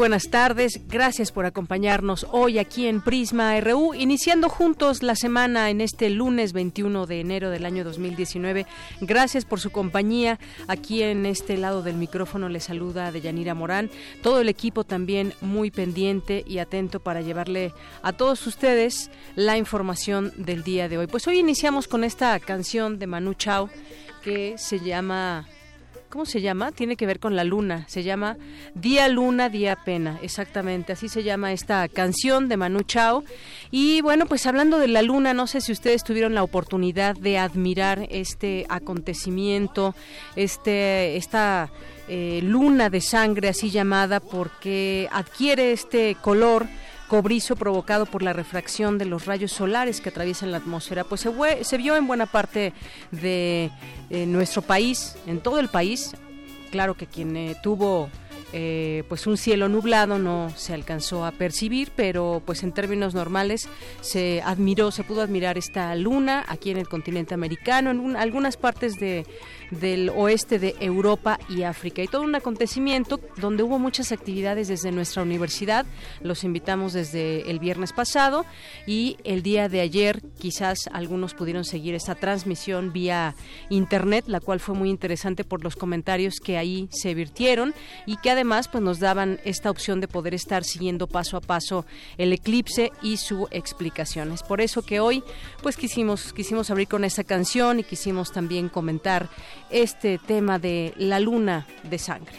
Buenas tardes. Gracias por acompañarnos hoy aquí en Prisma RU, iniciando juntos la semana en este lunes 21 de enero del año 2019. Gracias por su compañía. Aquí en este lado del micrófono le saluda Deyanira Morán. Todo el equipo también muy pendiente y atento para llevarle a todos ustedes la información del día de hoy. Pues hoy iniciamos con esta canción de Manu Chao que se llama ¿Cómo se llama? Tiene que ver con la luna. Se llama Día Luna, Día Pena. Exactamente, así se llama esta canción de Manu Chao. Y bueno, pues hablando de la luna, no sé si ustedes tuvieron la oportunidad de admirar este acontecimiento, este, esta eh, luna de sangre así llamada, porque adquiere este color cobrizo provocado por la refracción de los rayos solares que atraviesan la atmósfera, pues se, se vio en buena parte de eh, nuestro país, en todo el país. Claro que quien eh, tuvo eh, pues un cielo nublado no se alcanzó a percibir, pero pues en términos normales se admiró, se pudo admirar esta luna aquí en el continente americano, en algunas partes de, del oeste de Europa y África. Y todo un acontecimiento donde hubo muchas actividades desde nuestra universidad. Los invitamos desde el viernes pasado y el día de ayer quizás algunos pudieron seguir esta transmisión vía internet, la cual fue muy interesante por los comentarios que ahí se virtieron y que además pues nos daban esta opción de poder estar siguiendo paso a paso el eclipse y su explicación. Es por eso que hoy pues quisimos quisimos abrir con esta canción y quisimos también comentar este tema de la luna de sangre.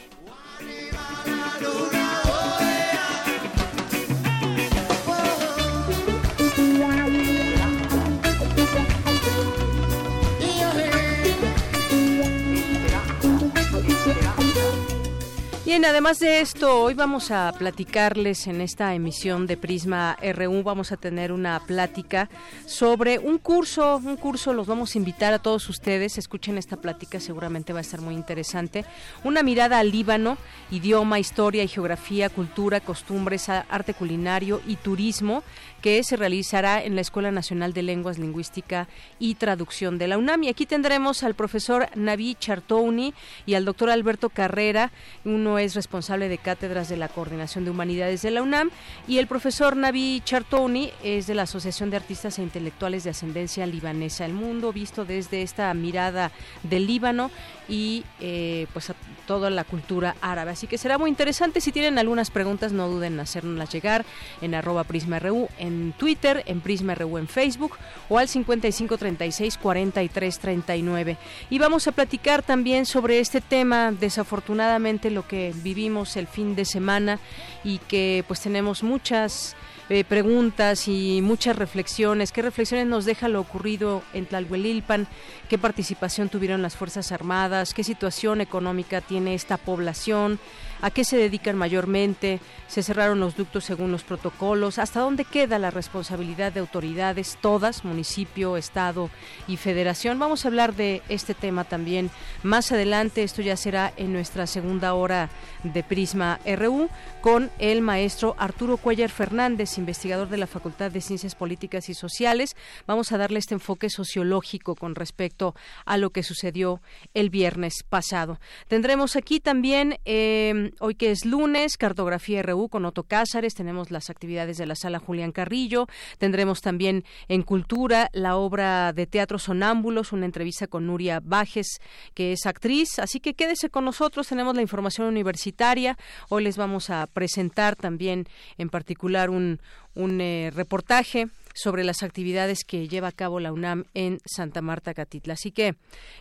Bien, además de esto, hoy vamos a platicarles en esta emisión de Prisma RU, vamos a tener una plática sobre un curso, un curso, los vamos a invitar a todos ustedes, escuchen esta plática, seguramente va a estar muy interesante. Una mirada al Líbano, idioma, historia y geografía, cultura, costumbres, arte culinario y turismo que se realizará en la Escuela Nacional de Lenguas, Lingüística y Traducción de la UNAM. Y aquí tendremos al profesor Naví Chartouni y al doctor Alberto Carrera. Uno es responsable de cátedras de la Coordinación de Humanidades de la UNAM y el profesor Naví Chartouni es de la Asociación de Artistas e Intelectuales de Ascendencia Libanesa. El mundo visto desde esta mirada del Líbano y eh, pues a toda la cultura árabe. Así que será muy interesante. Si tienen algunas preguntas, no duden en hacernoslas llegar en arroba prisma.ru, en Twitter, en prisma.ru en Facebook o al 5536 4339. Y vamos a platicar también sobre este tema, desafortunadamente lo que vivimos el fin de semana y que pues tenemos muchas eh, preguntas y muchas reflexiones. ¿Qué reflexiones nos deja lo ocurrido en Tlalhuelilpan? ¿Qué participación tuvieron las Fuerzas Armadas? ¿Qué situación económica tiene esta población? A qué se dedican mayormente, se cerraron los ductos según los protocolos, hasta dónde queda la responsabilidad de autoridades, todas, municipio, estado y federación. Vamos a hablar de este tema también más adelante, esto ya será en nuestra segunda hora de Prisma RU con el maestro Arturo Cuellar Fernández, investigador de la Facultad de Ciencias Políticas y Sociales. Vamos a darle este enfoque sociológico con respecto a lo que sucedió el viernes pasado. Tendremos aquí también eh, hoy que es lunes, Cartografía RU con Otto Cázares, tenemos las actividades de la sala Julián Carrillo, tendremos también en Cultura la obra de teatro Sonámbulos, una entrevista con Nuria Bajes, que es actriz, así que quédese con nosotros, tenemos la información universitaria, hoy les vamos a presentar también en particular un, eh, reportaje sobre las actividades que lleva a cabo la UNAM en Santa Marta Catitla. Así que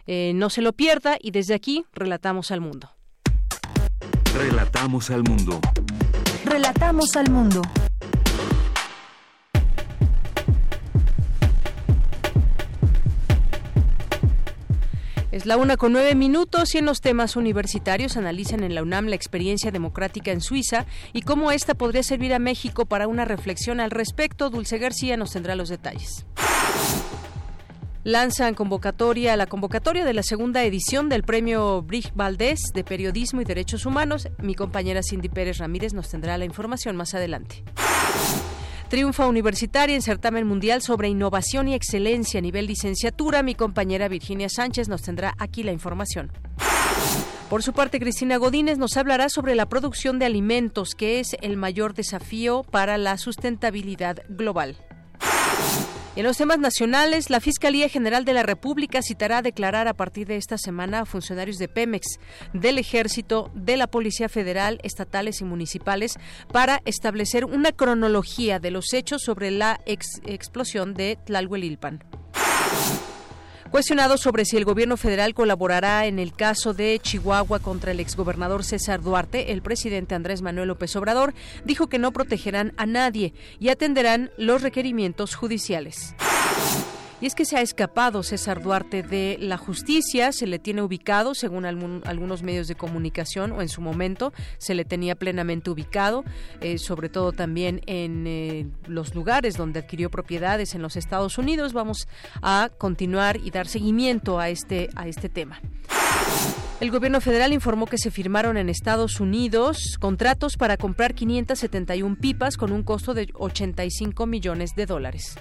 eh, no se lo pierda y desde aquí relatamos al mundo. Relatamos al mundo. Relatamos al mundo. Es la una con nueve minutos y en los temas universitarios analizan en la UNAM la experiencia democrática en Suiza y cómo esta podría servir a México para una reflexión al respecto. Dulce García nos tendrá los detalles lanzan convocatoria, la convocatoria de la segunda edición del premio Brig Valdés de Periodismo y Derechos Humanos. Mi compañera Cindy Pérez Ramírez nos tendrá la información más adelante. Triunfa universitaria en certamen mundial sobre innovación y excelencia a nivel licenciatura. Mi compañera Virginia Sánchez nos tendrá aquí la información. Por su parte, Cristina Godínez nos hablará sobre la producción de alimentos, que es el mayor desafío para la sustentabilidad global. En los temas nacionales, la Fiscalía General de la República citará a declarar a partir de esta semana a funcionarios de Pemex, del Ejército, de la Policía Federal, estatales y municipales para establecer una cronología de los hechos sobre la explosión de Tlalhuelilpan. Cuestionado sobre si el gobierno federal colaborará en el caso de Chihuahua contra el exgobernador César Duarte, el presidente Andrés Manuel López Obrador dijo que no protegerán a nadie y atenderán los requerimientos judiciales. Y es que se ha escapado César Duarte de la justicia, se le tiene ubicado, según algunos medios de comunicación, o en su momento se le tenía plenamente ubicado, eh, sobre todo también en eh, los lugares donde adquirió propiedades en los Estados Unidos. Vamos a continuar y dar seguimiento a este, a este tema. El gobierno federal informó que se firmaron en Estados Unidos contratos para comprar 571 pipas con un costo de 85 millones de dólares.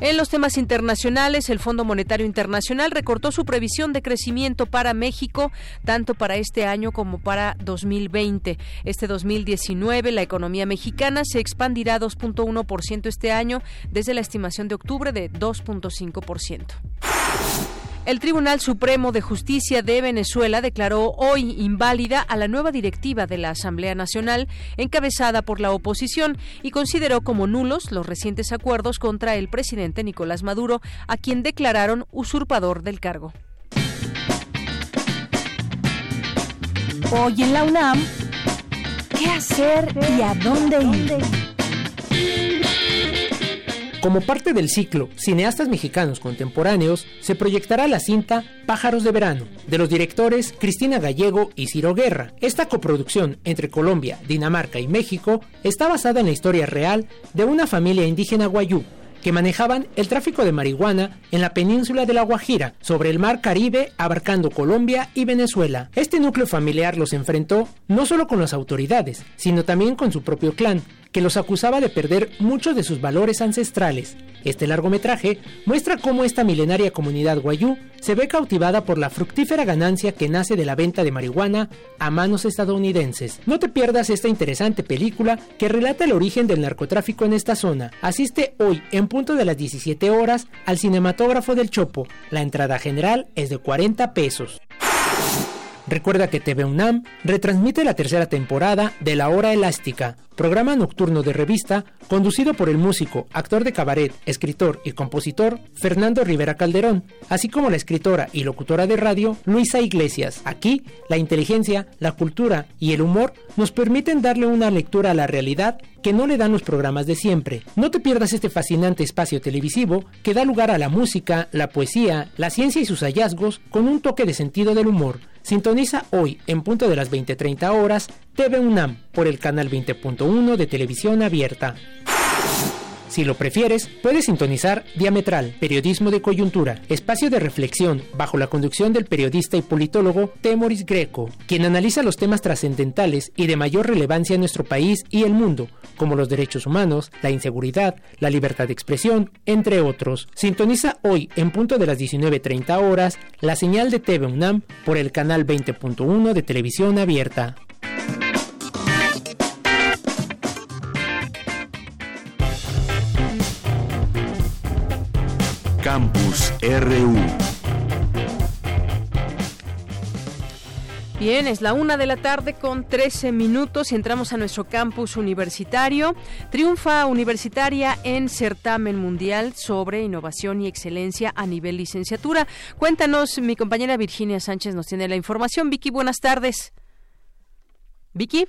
En los temas internacionales, el Fondo Monetario Internacional recortó su previsión de crecimiento para México, tanto para este año como para 2020. Este 2019, la economía mexicana se expandirá 2.1% este año, desde la estimación de octubre de 2.5%. El Tribunal Supremo de Justicia de Venezuela declaró hoy inválida a la nueva directiva de la Asamblea Nacional encabezada por la oposición y consideró como nulos los recientes acuerdos contra el presidente Nicolás Maduro, a quien declararon usurpador del cargo. Hoy en la UNAM, ¿qué hacer y a dónde ir? Como parte del ciclo Cineastas Mexicanos Contemporáneos, se proyectará la cinta Pájaros de Verano, de los directores Cristina Gallego y Ciro Guerra. Esta coproducción entre Colombia, Dinamarca y México está basada en la historia real de una familia indígena guayú que manejaban el tráfico de marihuana en la península de La Guajira, sobre el mar Caribe, abarcando Colombia y Venezuela. Este núcleo familiar los enfrentó no solo con las autoridades, sino también con su propio clan, que los acusaba de perder muchos de sus valores ancestrales. Este largometraje muestra cómo esta milenaria comunidad guayú se ve cautivada por la fructífera ganancia que nace de la venta de marihuana a manos estadounidenses. No te pierdas esta interesante película que relata el origen del narcotráfico en esta zona. Asiste hoy en punto de las 17 horas al cinematógrafo del Chopo. La entrada general es de 40 pesos. Recuerda que TV UNAM retransmite la tercera temporada de La Hora Elástica, programa nocturno de revista conducido por el músico, actor de cabaret, escritor y compositor Fernando Rivera Calderón, así como la escritora y locutora de radio Luisa Iglesias. Aquí, la inteligencia, la cultura y el humor nos permiten darle una lectura a la realidad que no le dan los programas de siempre. No te pierdas este fascinante espacio televisivo que da lugar a la música, la poesía, la ciencia y sus hallazgos con un toque de sentido del humor. Sintoniza hoy, en punto de las 20:30 horas, TV UNAM por el canal 20.1 de televisión abierta. Si lo prefieres, puedes sintonizar Diametral, Periodismo de Coyuntura, espacio de reflexión bajo la conducción del periodista y politólogo Temoris Greco, quien analiza los temas trascendentales y de mayor relevancia en nuestro país y el mundo, como los derechos humanos, la inseguridad, la libertad de expresión, entre otros. Sintoniza hoy, en punto de las 19.30 horas, la señal de TV UNAM por el canal 20.1 de televisión abierta. Campus RU. Bien, es la una de la tarde con 13 minutos y entramos a nuestro campus universitario. Triunfa universitaria en certamen mundial sobre innovación y excelencia a nivel licenciatura. Cuéntanos, mi compañera Virginia Sánchez nos tiene la información. Vicky, buenas tardes. Vicky.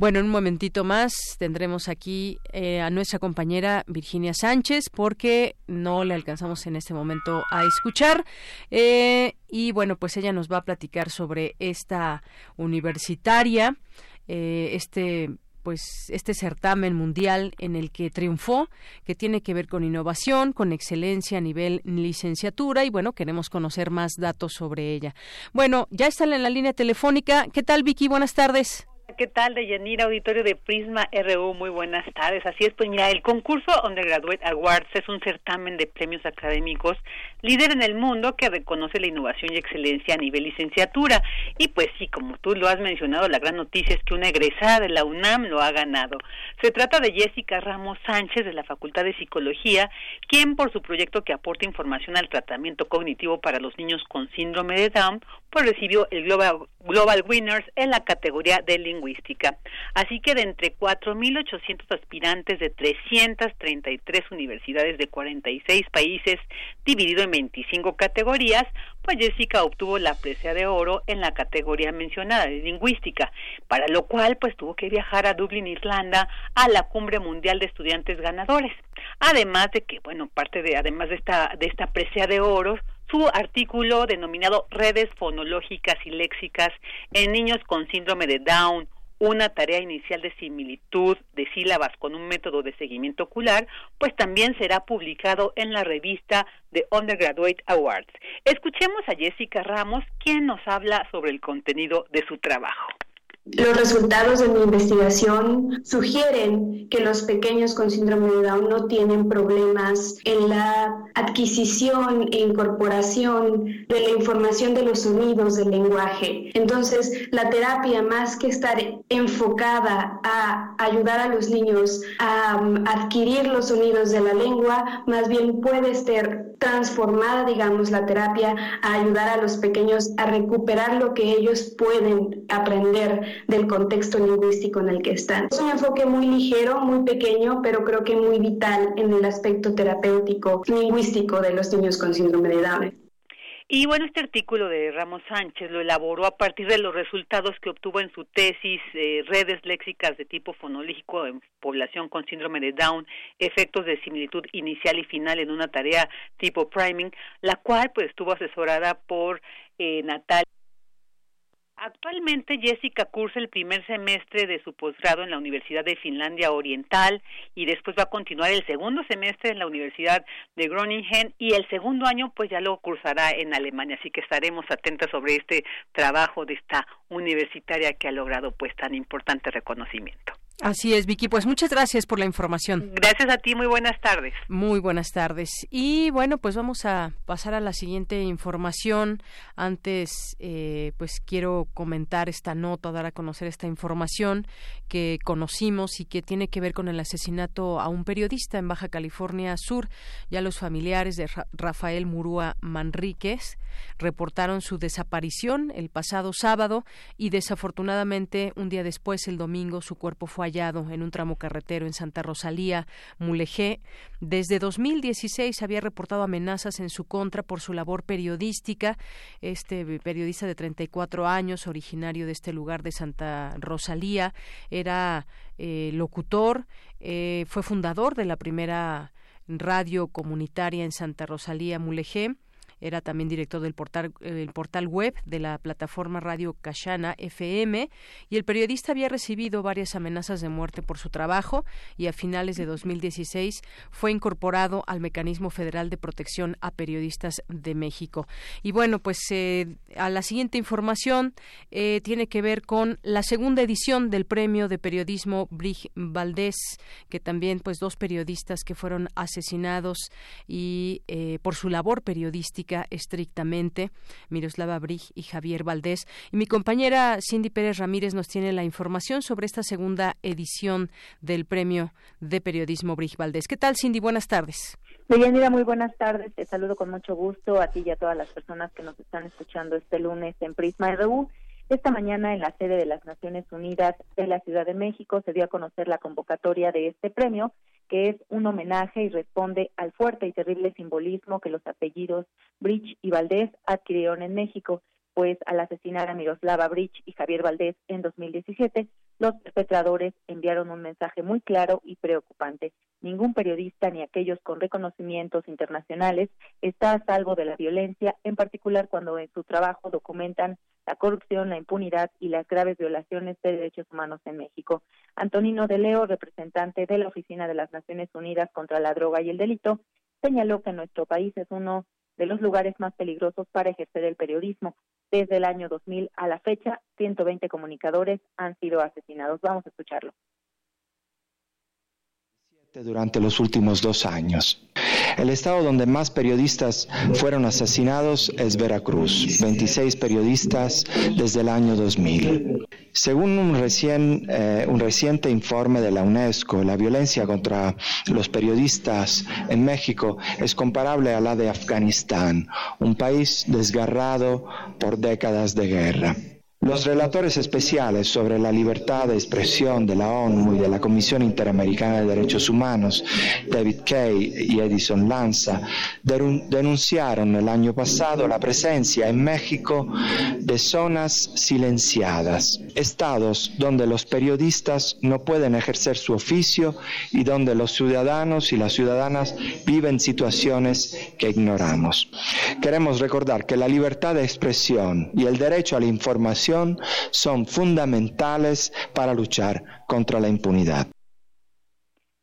Bueno, en un momentito más tendremos aquí eh, a nuestra compañera Virginia Sánchez porque no le alcanzamos en este momento a escuchar. Eh, y bueno, pues ella nos va a platicar sobre esta universitaria, eh, este pues este certamen mundial en el que triunfó, que tiene que ver con innovación, con excelencia a nivel licenciatura y bueno, queremos conocer más datos sobre ella. Bueno, ya está en la línea telefónica. ¿Qué tal Vicky? Buenas tardes. ¿Qué tal, Deyanira, auditorio de Prisma RU? Muy buenas tardes. Así es, pues mira, el concurso Undergraduate Awards es un certamen de premios académicos líder en el mundo que reconoce la innovación y excelencia a nivel licenciatura. Y pues sí, como tú lo has mencionado, la gran noticia es que una egresada de la UNAM lo ha ganado. Se trata de Jessica Ramos Sánchez de la Facultad de Psicología, quien por su proyecto que aporta información al tratamiento cognitivo para los niños con síndrome de Down, pues recibió el Global, Global Winners en la categoría de lingüística. Así que de entre 4.800 aspirantes de 333 universidades de 46 países, dividido en 25 categorías, pues Jessica obtuvo la presea de oro en la categoría mencionada de lingüística, para lo cual pues tuvo que viajar a Dublín, Irlanda, a la cumbre mundial de estudiantes ganadores. Además de que, bueno, parte de además de esta de esta presea de oro, su artículo denominado Redes fonológicas y léxicas en niños con síndrome de Down una tarea inicial de similitud de sílabas con un método de seguimiento ocular, pues también será publicado en la revista de Undergraduate Awards. Escuchemos a Jessica Ramos, quien nos habla sobre el contenido de su trabajo. Los resultados de mi investigación sugieren que los pequeños con síndrome de Down no tienen problemas en la adquisición e incorporación de la información de los sonidos del lenguaje. Entonces, la terapia, más que estar enfocada a ayudar a los niños a um, adquirir los sonidos de la lengua, más bien puede ser transformada, digamos, la terapia a ayudar a los pequeños a recuperar lo que ellos pueden aprender del contexto lingüístico en el que están. Es un enfoque muy ligero, muy pequeño, pero creo que muy vital en el aspecto terapéutico lingüístico de los niños con síndrome de Down. Y bueno, este artículo de Ramos Sánchez lo elaboró a partir de los resultados que obtuvo en su tesis eh, Redes léxicas de tipo fonológico en población con síndrome de Down, efectos de similitud inicial y final en una tarea tipo priming, la cual pues estuvo asesorada por eh, Natalia Actualmente Jessica cursa el primer semestre de su posgrado en la Universidad de Finlandia Oriental y después va a continuar el segundo semestre en la Universidad de Groningen y el segundo año pues ya lo cursará en Alemania, así que estaremos atentos sobre este trabajo de esta universitaria que ha logrado pues tan importante reconocimiento. Así es, Vicky. Pues muchas gracias por la información. Gracias a ti, muy buenas tardes. Muy buenas tardes. Y bueno, pues vamos a pasar a la siguiente información. Antes, eh, pues quiero comentar esta nota, dar a conocer esta información que conocimos y que tiene que ver con el asesinato a un periodista en Baja California Sur. Ya los familiares de Rafael Murúa Manríquez reportaron su desaparición el pasado sábado y desafortunadamente un día después, el domingo, su cuerpo fue en un tramo carretero en Santa Rosalía, Mulegé. Desde 2016 había reportado amenazas en su contra por su labor periodística. Este periodista de 34 años, originario de este lugar de Santa Rosalía, era eh, locutor, eh, fue fundador de la primera radio comunitaria en Santa Rosalía, Mulegé era también director del portal, el portal web de la plataforma Radio Cachana FM y el periodista había recibido varias amenazas de muerte por su trabajo y a finales de 2016 fue incorporado al Mecanismo Federal de Protección a Periodistas de México. Y bueno, pues eh, a la siguiente información eh, tiene que ver con la segunda edición del Premio de Periodismo Brig Valdés, que también pues dos periodistas que fueron asesinados y eh, por su labor periodística estrictamente, Miroslava Brig y Javier Valdés. Y mi compañera Cindy Pérez Ramírez nos tiene la información sobre esta segunda edición del Premio de Periodismo Brig Valdés. ¿Qué tal, Cindy? Buenas tardes. Deyanira, muy buenas tardes. Te saludo con mucho gusto a ti y a todas las personas que nos están escuchando este lunes en Prisma RU. Esta mañana en la sede de las Naciones Unidas de la Ciudad de México se dio a conocer la convocatoria de este premio, que es un homenaje y responde al fuerte y terrible simbolismo que los apellidos Bridge y Valdés adquirieron en México, pues al asesinar a Miroslava Bridge y Javier Valdés en 2017, los perpetradores enviaron un mensaje muy claro y preocupante. Ningún periodista ni aquellos con reconocimientos internacionales está a salvo de la violencia, en particular cuando en su trabajo documentan la corrupción, la impunidad y las graves violaciones de derechos humanos en México. Antonino de Leo, representante de la Oficina de las Naciones Unidas contra la Droga y el Delito, señaló que nuestro país es uno de los lugares más peligrosos para ejercer el periodismo. Desde el año 2000 a la fecha, 120 comunicadores han sido asesinados. Vamos a escucharlo durante los últimos dos años. El estado donde más periodistas fueron asesinados es Veracruz, 26 periodistas desde el año 2000. Según un, eh, un reciente informe de la UNESCO, la violencia contra los periodistas en México es comparable a la de Afganistán, un país desgarrado por décadas de guerra. Los relatores especiales sobre la libertad de expresión de la ONU y de la Comisión Interamericana de Derechos Humanos, David Kay y Edison Lanza, denunciaron el año pasado la presencia en México de zonas silenciadas, estados donde los periodistas no pueden ejercer su oficio y donde los ciudadanos y las ciudadanas viven situaciones que ignoramos. Queremos recordar que la libertad de expresión y el derecho a la información son fundamentales para luchar contra la impunidad.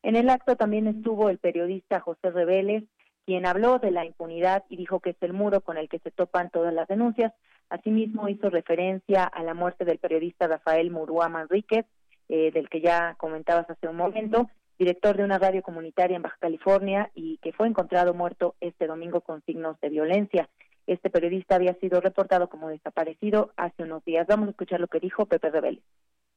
En el acto también estuvo el periodista José Reveles, quien habló de la impunidad y dijo que es el muro con el que se topan todas las denuncias. Asimismo, hizo referencia a la muerte del periodista Rafael Murúa Manríquez, eh, del que ya comentabas hace un momento, director de una radio comunitaria en Baja California y que fue encontrado muerto este domingo con signos de violencia. Este periodista había sido reportado como desaparecido hace unos días. Vamos a escuchar lo que dijo Pepe Rebel.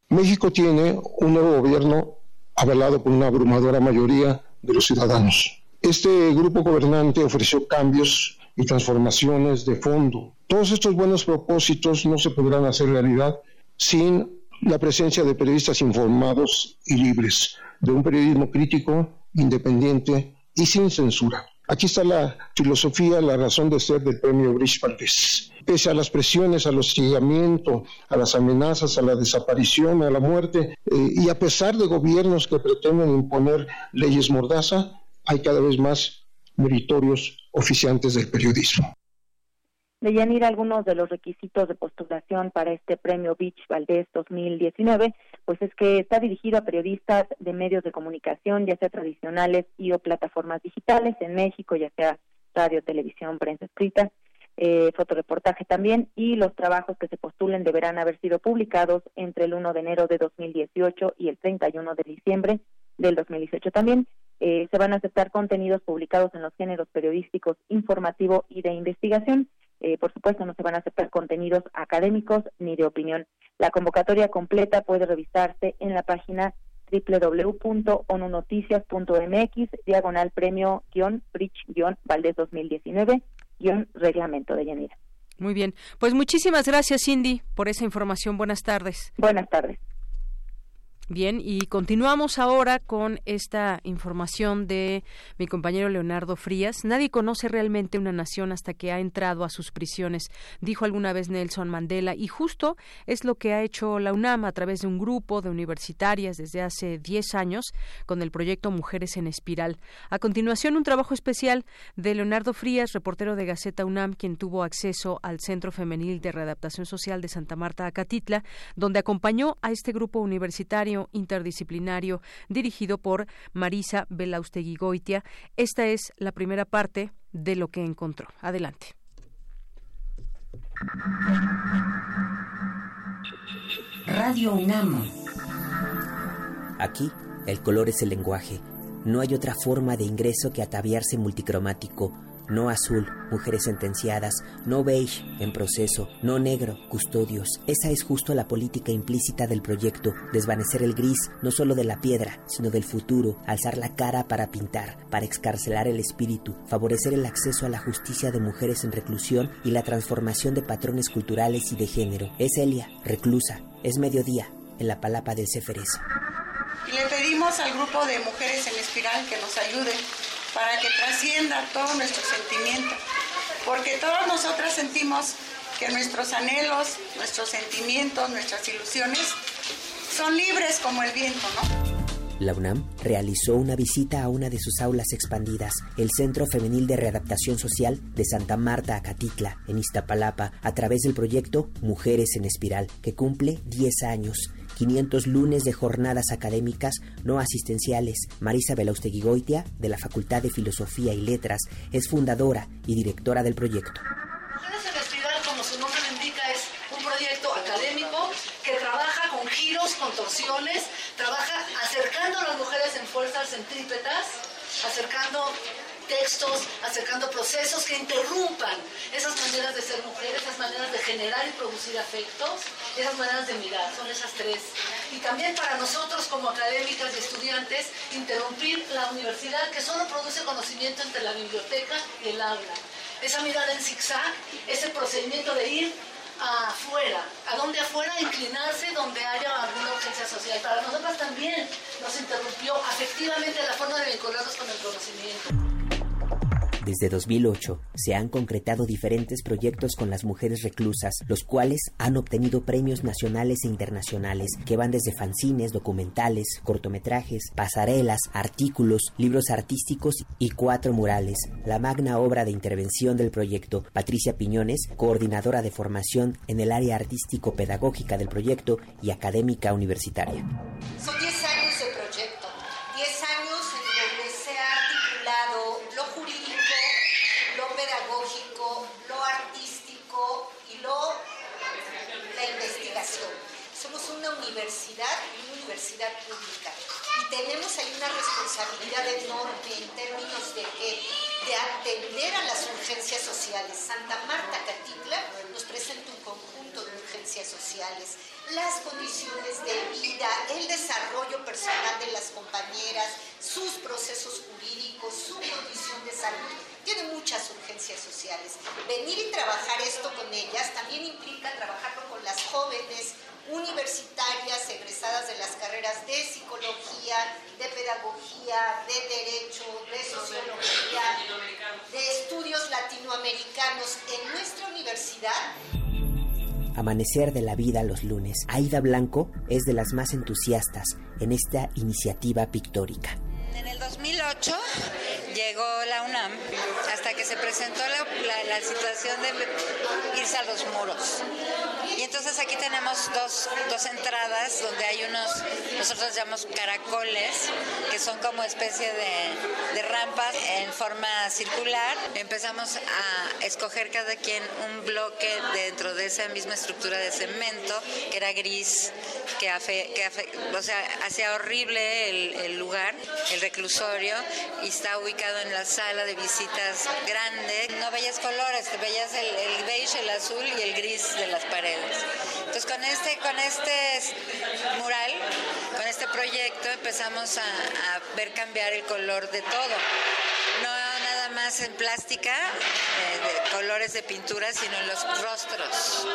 México tiene un nuevo gobierno avalado por una abrumadora mayoría de los ciudadanos. Este grupo gobernante ofreció cambios y transformaciones de fondo. Todos estos buenos propósitos no se podrán hacer realidad sin la presencia de periodistas informados y libres, de un periodismo crítico, independiente y sin censura. Aquí está la filosofía, la razón de ser del premio Brish Pese a las presiones, al hostigamiento, a las amenazas, a la desaparición, a la muerte, eh, y a pesar de gobiernos que pretenden imponer leyes mordaza, hay cada vez más meritorios oficiantes del periodismo. De ir algunos de los requisitos de postulación para este premio Beach Valdés 2019, pues es que está dirigido a periodistas de medios de comunicación, ya sea tradicionales y o plataformas digitales en México, ya sea radio, televisión, prensa escrita. eh, fotoreportaje también, y los trabajos que se postulen deberán haber sido publicados entre el 1 de enero de 2018 y el 31 de diciembre del 2018 también. Eh, se van a aceptar contenidos publicados en los géneros periodísticos, informativo y de investigación. Eh, por supuesto, no se van a aceptar contenidos académicos ni de opinión. La convocatoria completa puede revisarse en la página www.onunoticias.mx, diagonal premio bridge valdés 2019 reglamento de Yanira. Muy bien. Pues muchísimas gracias, Cindy, por esa información. Buenas tardes. Buenas tardes. Bien, y continuamos ahora con esta información de mi compañero Leonardo Frías. Nadie conoce realmente una nación hasta que ha entrado a sus prisiones, dijo alguna vez Nelson Mandela, y justo es lo que ha hecho la UNAM a través de un grupo de universitarias desde hace 10 años con el proyecto Mujeres en Espiral. A continuación, un trabajo especial de Leonardo Frías, reportero de Gaceta UNAM, quien tuvo acceso al Centro Femenil de Readaptación Social de Santa Marta, Acatitla, donde acompañó a este grupo universitario interdisciplinario dirigido por Marisa Belaustegui Goitia. Esta es la primera parte de lo que encontró. Adelante. Radio UNAM. Aquí, el color es el lenguaje. No hay otra forma de ingreso que ataviarse multicromático no azul, mujeres sentenciadas, no beige, en proceso, no negro, custodios. Esa es justo la política implícita del proyecto, desvanecer el gris, no solo de la piedra, sino del futuro, alzar la cara para pintar, para excarcelar el espíritu, favorecer el acceso a la justicia de mujeres en reclusión y la transformación de patrones culturales y de género. Es Elia, reclusa, es mediodía, en la palapa del Ceferés. Y le pedimos al grupo de mujeres en espiral que nos ayude para que trascienda todo nuestro sentimiento, porque todas nosotras sentimos que nuestros anhelos, nuestros sentimientos, nuestras ilusiones son libres como el viento, ¿no? La UNAM realizó una visita a una de sus aulas expandidas, el Centro Femenil de Readaptación Social de Santa Marta Acatitla, en Iztapalapa, a través del proyecto Mujeres en Espiral, que cumple 10 años 500 lunes de jornadas académicas no asistenciales. Marisa Belausteguigoitia, de la Facultad de Filosofía y Letras, es fundadora y directora del proyecto. Mujeres en como su nombre indica, es un proyecto académico que trabaja con giros, contorsiones, trabaja acercando a las mujeres en fuerzas centrípetas, acercando textos, acercando procesos que interrumpan esas maneras de ser mujer, esas maneras de generar y producir afectos, esas maneras de mirar, son esas tres. Y también para nosotros como académicas y estudiantes, interrumpir la universidad que solo produce conocimiento entre la biblioteca y el aula. Esa mirada en zigzag, ese procedimiento de ir afuera. ¿A dónde afuera? Inclinarse donde haya alguna urgencia social. Para nosotras también nos interrumpió afectivamente la forma de vincularnos con el conocimiento. Desde 2008 se han concretado diferentes proyectos con las mujeres reclusas, los cuales han obtenido premios nacionales e internacionales que van desde fanzines, documentales, cortometrajes, pasarelas, artículos, libros artísticos y cuatro murales. La magna obra de intervención del proyecto, Patricia Piñones, coordinadora de formación en el área artístico-pedagógica del proyecto y académica universitaria. Pública. Y tenemos ahí una responsabilidad enorme en términos de que de atender a las urgencias sociales. Santa Marta Catitla nos presenta un conjunto de urgencias sociales, las condiciones de vida, el desarrollo personal de las compañeras, sus procesos jurídicos, su condición de salud. Tiene muchas urgencias sociales. Venir y trabajar esto con ellas también implica trabajarlo con las jóvenes, universitarias egresadas de las carreras de psicología, de pedagogía, de derecho, de sociología, de estudios latinoamericanos en nuestra universidad. Amanecer de la vida los lunes. Aida Blanco es de las más entusiastas en esta iniciativa pictórica. En el 2008 negó la UNAM hasta que se presentó la, situación de irse a los muros. Y entonces aquí tenemos dos, dos entradas donde hay unos, nosotros llamamos caracoles, que son como especie de, de rampas en forma circular. Empezamos a escoger cada quien un bloque dentro de esa misma estructura de cemento, que era gris, que, hace, que o sea, hacía horrible el, el lugar, el reclusorio, y está ubicado en la sala de visitas grande. No veías colores, veías el, beige, el azul y el gris de las paredes. Entonces con este, con este mural, con este proyecto empezamos a, a ver cambiar el color de todo. No más en plástica, eh, de colores de pintura, sino en los rostros.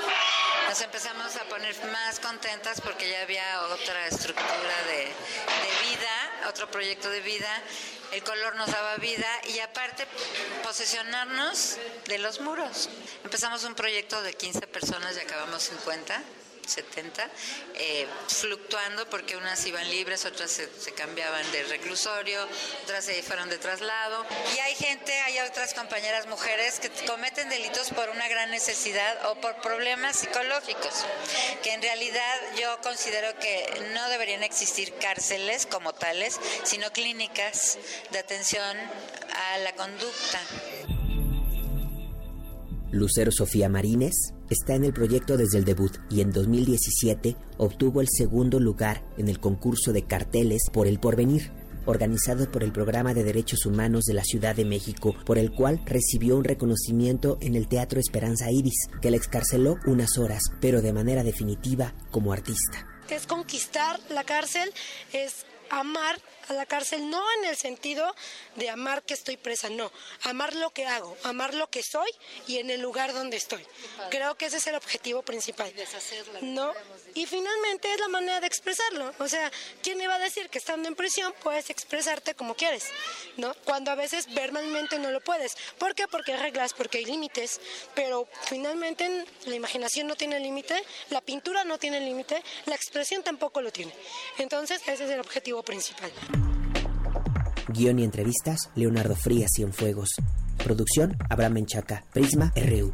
Nos empezamos a poner más contentas porque ya había otra estructura de, de vida, otro proyecto de vida el color nos daba vida y aparte posesionarnos de los muros. Empezamos un proyecto de 15 personas y acabamos 50. 70, eh, fluctuando porque unas iban libres, otras se, cambiaban de reclusorio, otras se fueron de traslado. Y hay gente, hay otras compañeras mujeres que cometen delitos por una gran necesidad o por problemas psicológicos, que en realidad yo considero que no deberían existir cárceles como tales, sino clínicas de atención a la conducta. Lucero Sofía Marínez está en el proyecto desde el debut y en 2017 obtuvo el segundo lugar en el concurso de carteles por el porvenir organizado por el Programa de Derechos Humanos de la Ciudad de México, por el cual recibió un reconocimiento en el Teatro Esperanza Iris, que le excarceló unas horas, pero de manera definitiva como artista. Es conquistar la cárcel, es amar a la cárcel, no en el sentido de amar que estoy presa, no, amar lo que hago, amar lo que soy y en el lugar donde estoy. Creo que ese es el objetivo principal. No, y finalmente es la manera de expresarlo. O sea, ¿quién me va a decir que estando en prisión puedes expresarte como quieres? ¿No? Cuando a veces verbalmente no lo puedes. ¿Por qué? Porque hay reglas, porque hay límites, pero finalmente la imaginación no tiene límite, la pintura no tiene límite, la expresión tampoco lo tiene. Entonces, ese es el objetivo principal. Guión y entrevistas, Leonardo Frías Cienfuegos. Producción, Abraham Menchaca. Prisma, RU.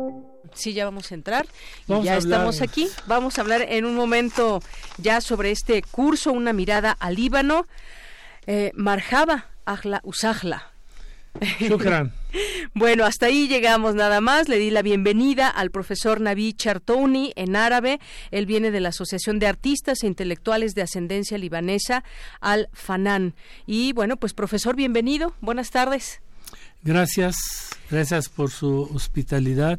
Sí, ya vamos a entrar. y ya estamos aquí. Vamos a hablar en un momento ya sobre este curso, una mirada al Líbano. Eh, Marjaba, Ahla Usahla. Shukran. Bueno, hasta ahí llegamos nada más. Le di la bienvenida al profesor Naví Chartouni en árabe. Él viene de la Asociación de Artistas e Intelectuales de Ascendencia Libanesa, Al Fanan. Y bueno, pues profesor, bienvenido. Buenas tardes. Gracias, gracias por su hospitalidad.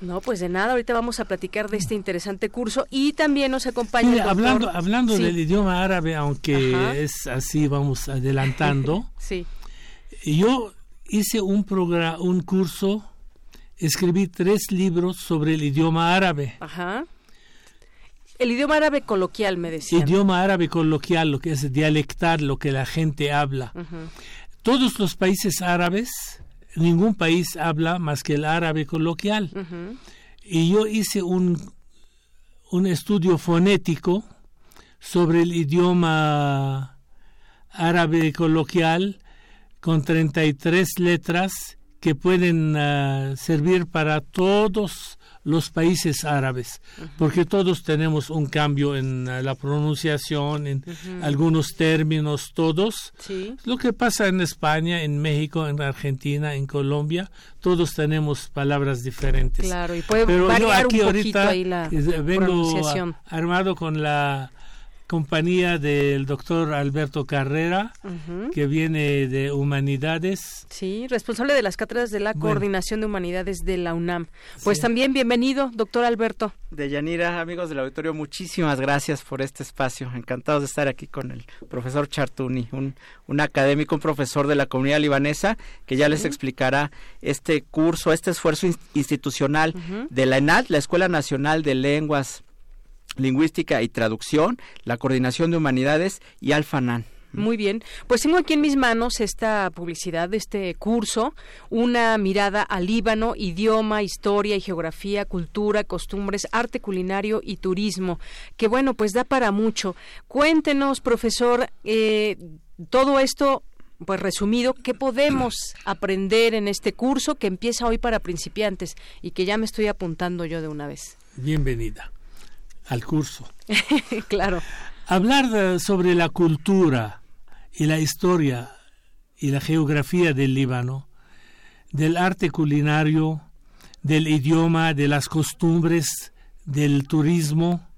No, pues de nada, ahorita vamos a platicar de este interesante curso y también nos acompaña. hablando hablando del idioma árabe, aunque es así, vamos adelantando. sí. Yo hice un, programa, un curso, escribí tres libros sobre el idioma árabe. Ajá. El idioma árabe coloquial, me decía. Idioma árabe coloquial, lo que es dialectar, lo que la gente habla. Todos los países árabes, ningún país habla más que el árabe coloquial. Y yo hice un, un estudio fonético sobre el idioma árabe coloquial con 33 letras que pueden ah, servir para todos los países árabes, porque todos tenemos un cambio en ah, la pronunciación, en algunos términos, todos. Lo que pasa en España, en México, en Argentina, en Colombia, todos tenemos palabras diferentes. Claro, y puede Pero variar aquí un ahorita ahí la vengo armado con la compañía del doctor Alberto Carrera, que viene de Humanidades. Sí, responsable de las cátedras de la Coordinación de Humanidades de la UNAM. Pues también bienvenido, doctor Alberto. De Yanira, amigos del auditorio, muchísimas gracias por este espacio. Encantados de estar aquí con el profesor Chartuni, un, un académico, un profesor de la comunidad libanesa, que ya les explicará este curso, este esfuerzo institucional de la ENAD, la Escuela Nacional de Lenguas Lingüística y Traducción, la Coordinación de Humanidades y Alfanan. Muy bien, pues tengo aquí en mis manos esta publicidad de este curso, una mirada al Líbano, idioma, historia y geografía, cultura, costumbres, arte culinario y turismo, que bueno, pues da para mucho. Cuéntenos, profesor, eh, todo esto pues resumido, ¿qué podemos aprender en este curso que empieza hoy para principiantes y que ya me estoy apuntando yo de una vez? Bienvenida al curso. claro. Hablar sobre la cultura y la historia y la geografía del Líbano, del arte culinario, del idioma, de las costumbres, del turismo,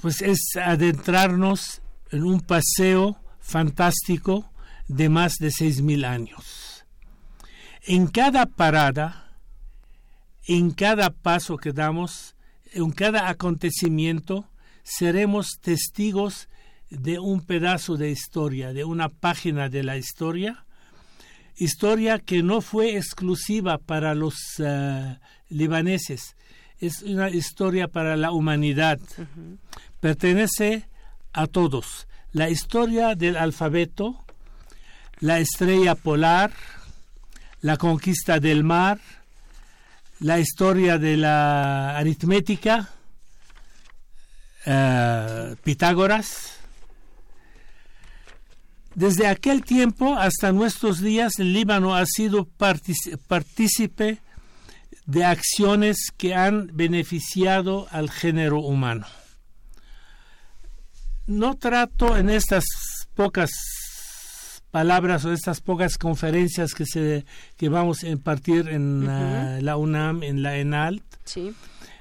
pues es adentrarnos en un paseo fantástico de más de seis mil años. En cada parada, en cada paso que damos, en cada acontecimiento seremos testigos de un pedazo de historia, de una página de la historia, historia que no fue exclusiva para los eh, libaneses, es una historia para la humanidad, pertenece a todos. La historia del alfabeto, la estrella polar, la conquista del mar, la historia de la aritmética, eh, Pitágoras. Desde aquel tiempo hasta nuestros días, el Líbano ha sido partícipe de acciones que han beneficiado al género humano. No trato en estas pocas palabras o estas pocas conferencias que se que vamos a impartir en la UNAM, en la ENALT,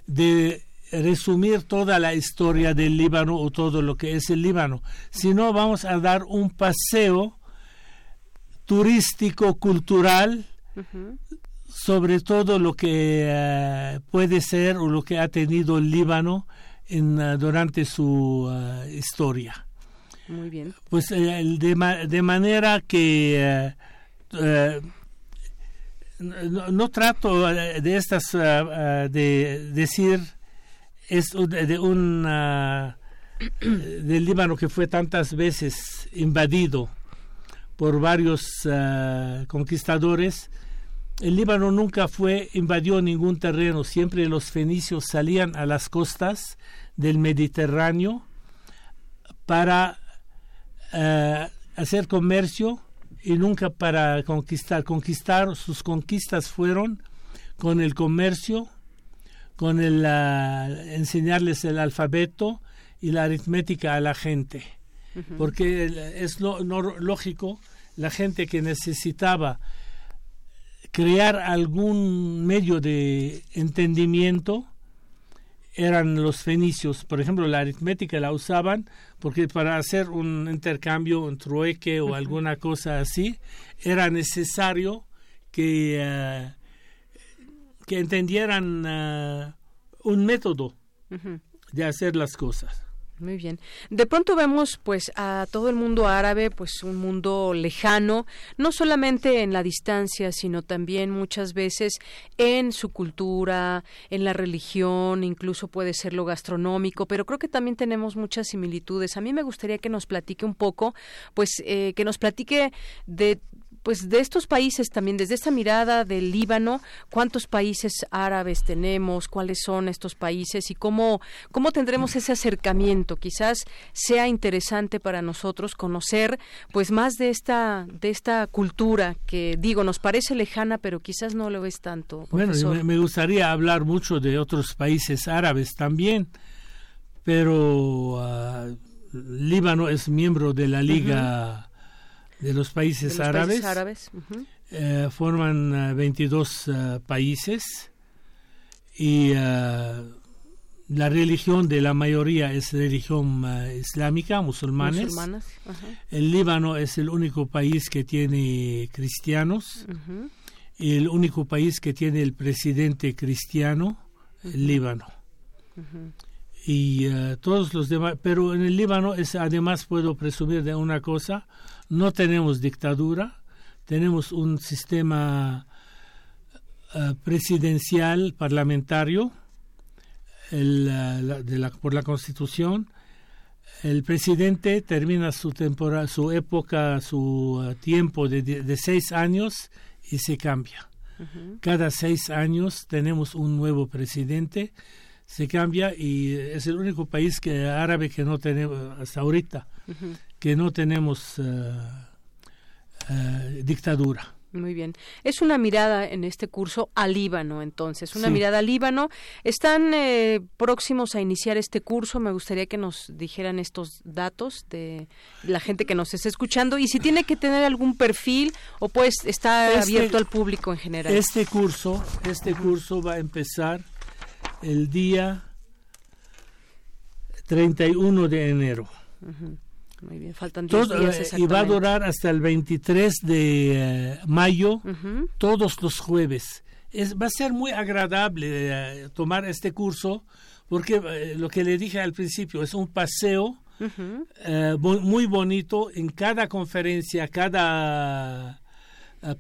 de resumir toda la historia del Líbano o todo lo que es el Líbano, sino vamos a dar un paseo turístico, cultural, sobre todo lo que ah, puede ser o lo que ha tenido el Líbano en, ah, durante su historia. Muy bien. Pues eh, de, de, manera que eh, eh, no, trato de estas de decir es de un del Líbano que fue tantas veces invadido por varios conquistadores. El Líbano nunca fue invadió ningún terreno, siempre los fenicios salían a las costas del Mediterráneo para eh, hacer comercio y nunca para conquistar. Conquistar, sus conquistas fueron con el comercio, con el enseñarles el alfabeto y la aritmética a la gente. Porque es lo, lógico, la gente que necesitaba crear algún medio de entendimiento eran los fenicios. Por ejemplo, la aritmética la usaban porque para hacer un intercambio, un trueque o alguna cosa así, era necesario que, eh, que entendieran eh, un método de hacer las cosas. Muy bien. De pronto vemos pues a todo el mundo árabe, pues un mundo lejano, no solamente en la distancia, sino también muchas veces en su cultura, en la religión, incluso puede ser lo gastronómico, pero creo que también tenemos muchas similitudes. A mí me gustaría que nos platique un poco, pues eh, que nos platique de pues de estos países también, desde esta mirada del Líbano, cuántos países árabes tenemos, cuáles son estos países y cómo, cómo tendremos ese acercamiento. Quizás sea interesante para nosotros conocer pues más de esta, de esta cultura que digo, nos parece lejana, pero quizás no lo es tanto. Bueno, me, gustaría hablar mucho de otros países árabes también, pero ah, Líbano es miembro de la Liga de los países árabes. Eh, forman 22 eh, eh, países y la religión de la mayoría es religión uh, islámica, musulmanes. El Líbano es el único país que tiene cristianos. Y el único país que tiene el presidente cristiano, el Líbano. Y uh, todos los demás, pero en el Líbano es, además puedo presumir de una cosa, no tenemos dictadura, tenemos un sistema uh, presidencial parlamentario el, la, de la, por la Constitución. El presidente termina su temporada, su época, su uh, tiempo de, de, de, seis años y se cambia. Uh -huh. Cada seis años tenemos un nuevo presidente, se cambia y es el único país que árabe que no tenemos hasta ahorita uh -huh. Que no tenemos dictadura. Muy bien. Es una mirada en este curso al Líbano, entonces, una sí. mirada al Líbano. Están eh, próximos a iniciar este curso. Me gustaría que nos dijeran estos datos de la gente que nos está escuchando y si tiene que tener algún perfil o pues está este, abierto al público en general. Este curso, este curso va a empezar el día 31 de enero. Uh -huh. Muy bien, faltan 10 Todo, días Y va a durar hasta el 23 de uh, mayo, uh -huh. todos los jueves. Es, va a ser muy agradable uh, tomar este curso, porque lo que le dije al principio es un paseo -huh. bo muy bonito en cada conferencia, cada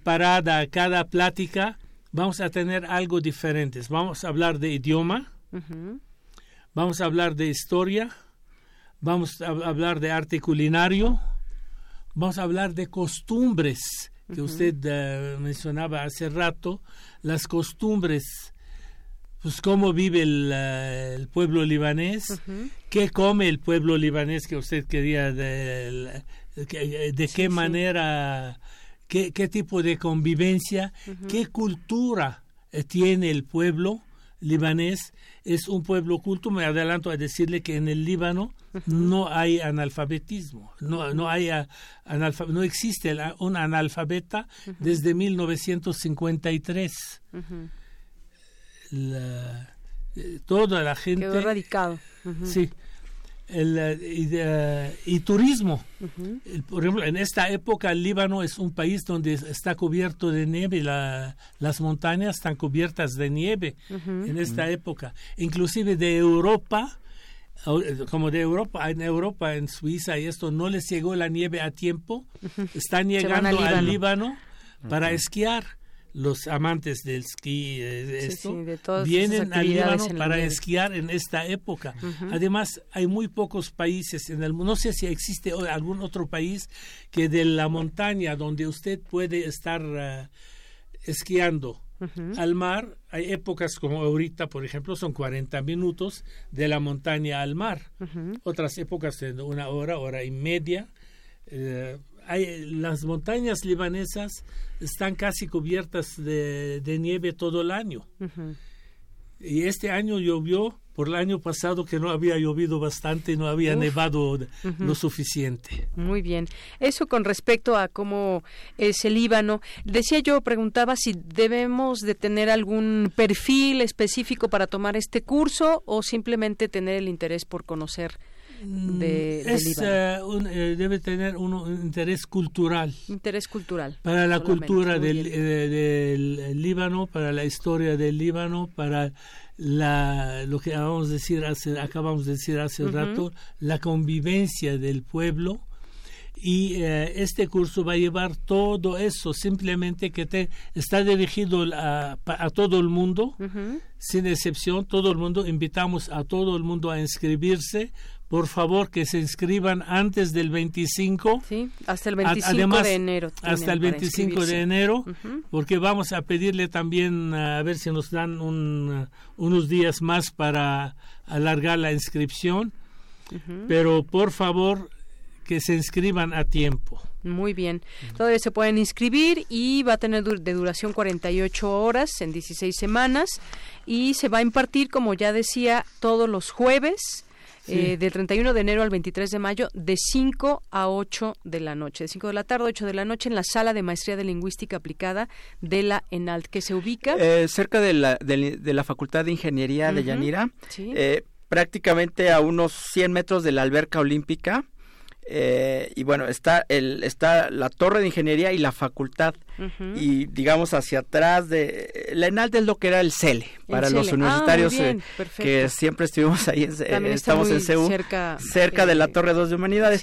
parada, cada plática. Vamos a tener algo diferente. Vamos a hablar de idioma, -huh. vamos a hablar de historia, vamos a hablar de arte culinario, vamos a hablar de costumbres que uh -huh. usted uh, mencionaba hace rato, las costumbres, pues cómo vive el, uh, el pueblo libanés, -huh. qué come el pueblo libanés que usted quería, de, de, de qué sí, manera. Qué, qué, tipo de convivencia, -huh. qué cultura tiene el pueblo libanés es un pueblo culto. Me adelanto a decirle que en el Líbano uh no hay analfabetismo, no, no, hay analfa, no existe la, un analfabeta uh -huh. desde 1953. Uh -huh. la, eh, toda la gente. Quedó radicado. Sí. El, y, de, y, turismo. Uh -huh. el, por ejemplo, en esta época el Líbano es un país donde está cubierto de nieve, la, las montañas están cubiertas de nieve uh -huh. en esta uh -huh. época. Inclusive de Europa, como de Europa, en Europa, en Suiza y esto, no les llegó la nieve a tiempo, están llegando Líbano. al Líbano para esquiar los amantes del esquí de esto sí, sí, de vienen al Líbano para esquiar en esta época. Uh -huh. Además, hay muy pocos países en el mundo, no sé si existe algún otro país que de la montaña donde usted puede estar uh, esquiando uh -huh. al mar, hay épocas como ahorita, por ejemplo, son 40 minutos de la montaña al mar. -huh. Otras épocas de una hora, hora y media. Uh, hay, las montañas libanesas están casi cubiertas de, de nieve todo el año. Uh -huh. Y este año llovió por el año pasado que no había llovido bastante, no había Uf. nevado Uh -huh. lo suficiente. Muy bien. Eso con respecto a cómo es el Líbano. Decía yo, preguntaba si debemos de tener algún perfil específico para tomar este curso o simplemente tener el interés por conocer de, es, uh, un, eh, debe tener un, un, interés cultural. Interés cultural. Para la cultura del, eh, del, Líbano, para la historia del Líbano, para la, lo que acabamos de decir hace, acabamos de decir hace uh -huh. rato, la convivencia del pueblo. Y eh, este curso va a llevar todo eso, simplemente que te, está dirigido a, a todo el mundo, uh -huh. sin excepción, todo el mundo. Invitamos a todo el mundo a inscribirse por favor que se inscriban antes del 25. Sí, hasta el 25 Además, de enero. Hasta el 25 de enero, uh -huh. porque vamos a pedirle también a ver si nos dan un, unos días más para alargar la inscripción. Uh -huh. Pero por favor que se inscriban a tiempo. Muy bien. Todavía se pueden inscribir y va a tener de duración 48 horas en 16 semanas y se va a impartir, como ya decía, todos los jueves Sí. Eh, del 31 de enero al 23 de mayo, de 5 a 8 de la noche. De 5 de la tarde a 8 de la noche en la sala de maestría de lingüística aplicada de la ENALT, que se ubica. Eh, cerca de la, de, de, la Facultad de Ingeniería uh -huh. de Yanira. Sí. Eh, prácticamente a unos 100 metros de la alberca olímpica. Eh, y bueno, está, el, está la torre de ingeniería y la facultad. Y digamos hacia atrás de... La ENALT es lo que era el CELE para los ah, universitarios eh, que siempre estuvimos ahí, estamos en CEU, cerca, cerca de la eh, Torre 2 de Humanidades.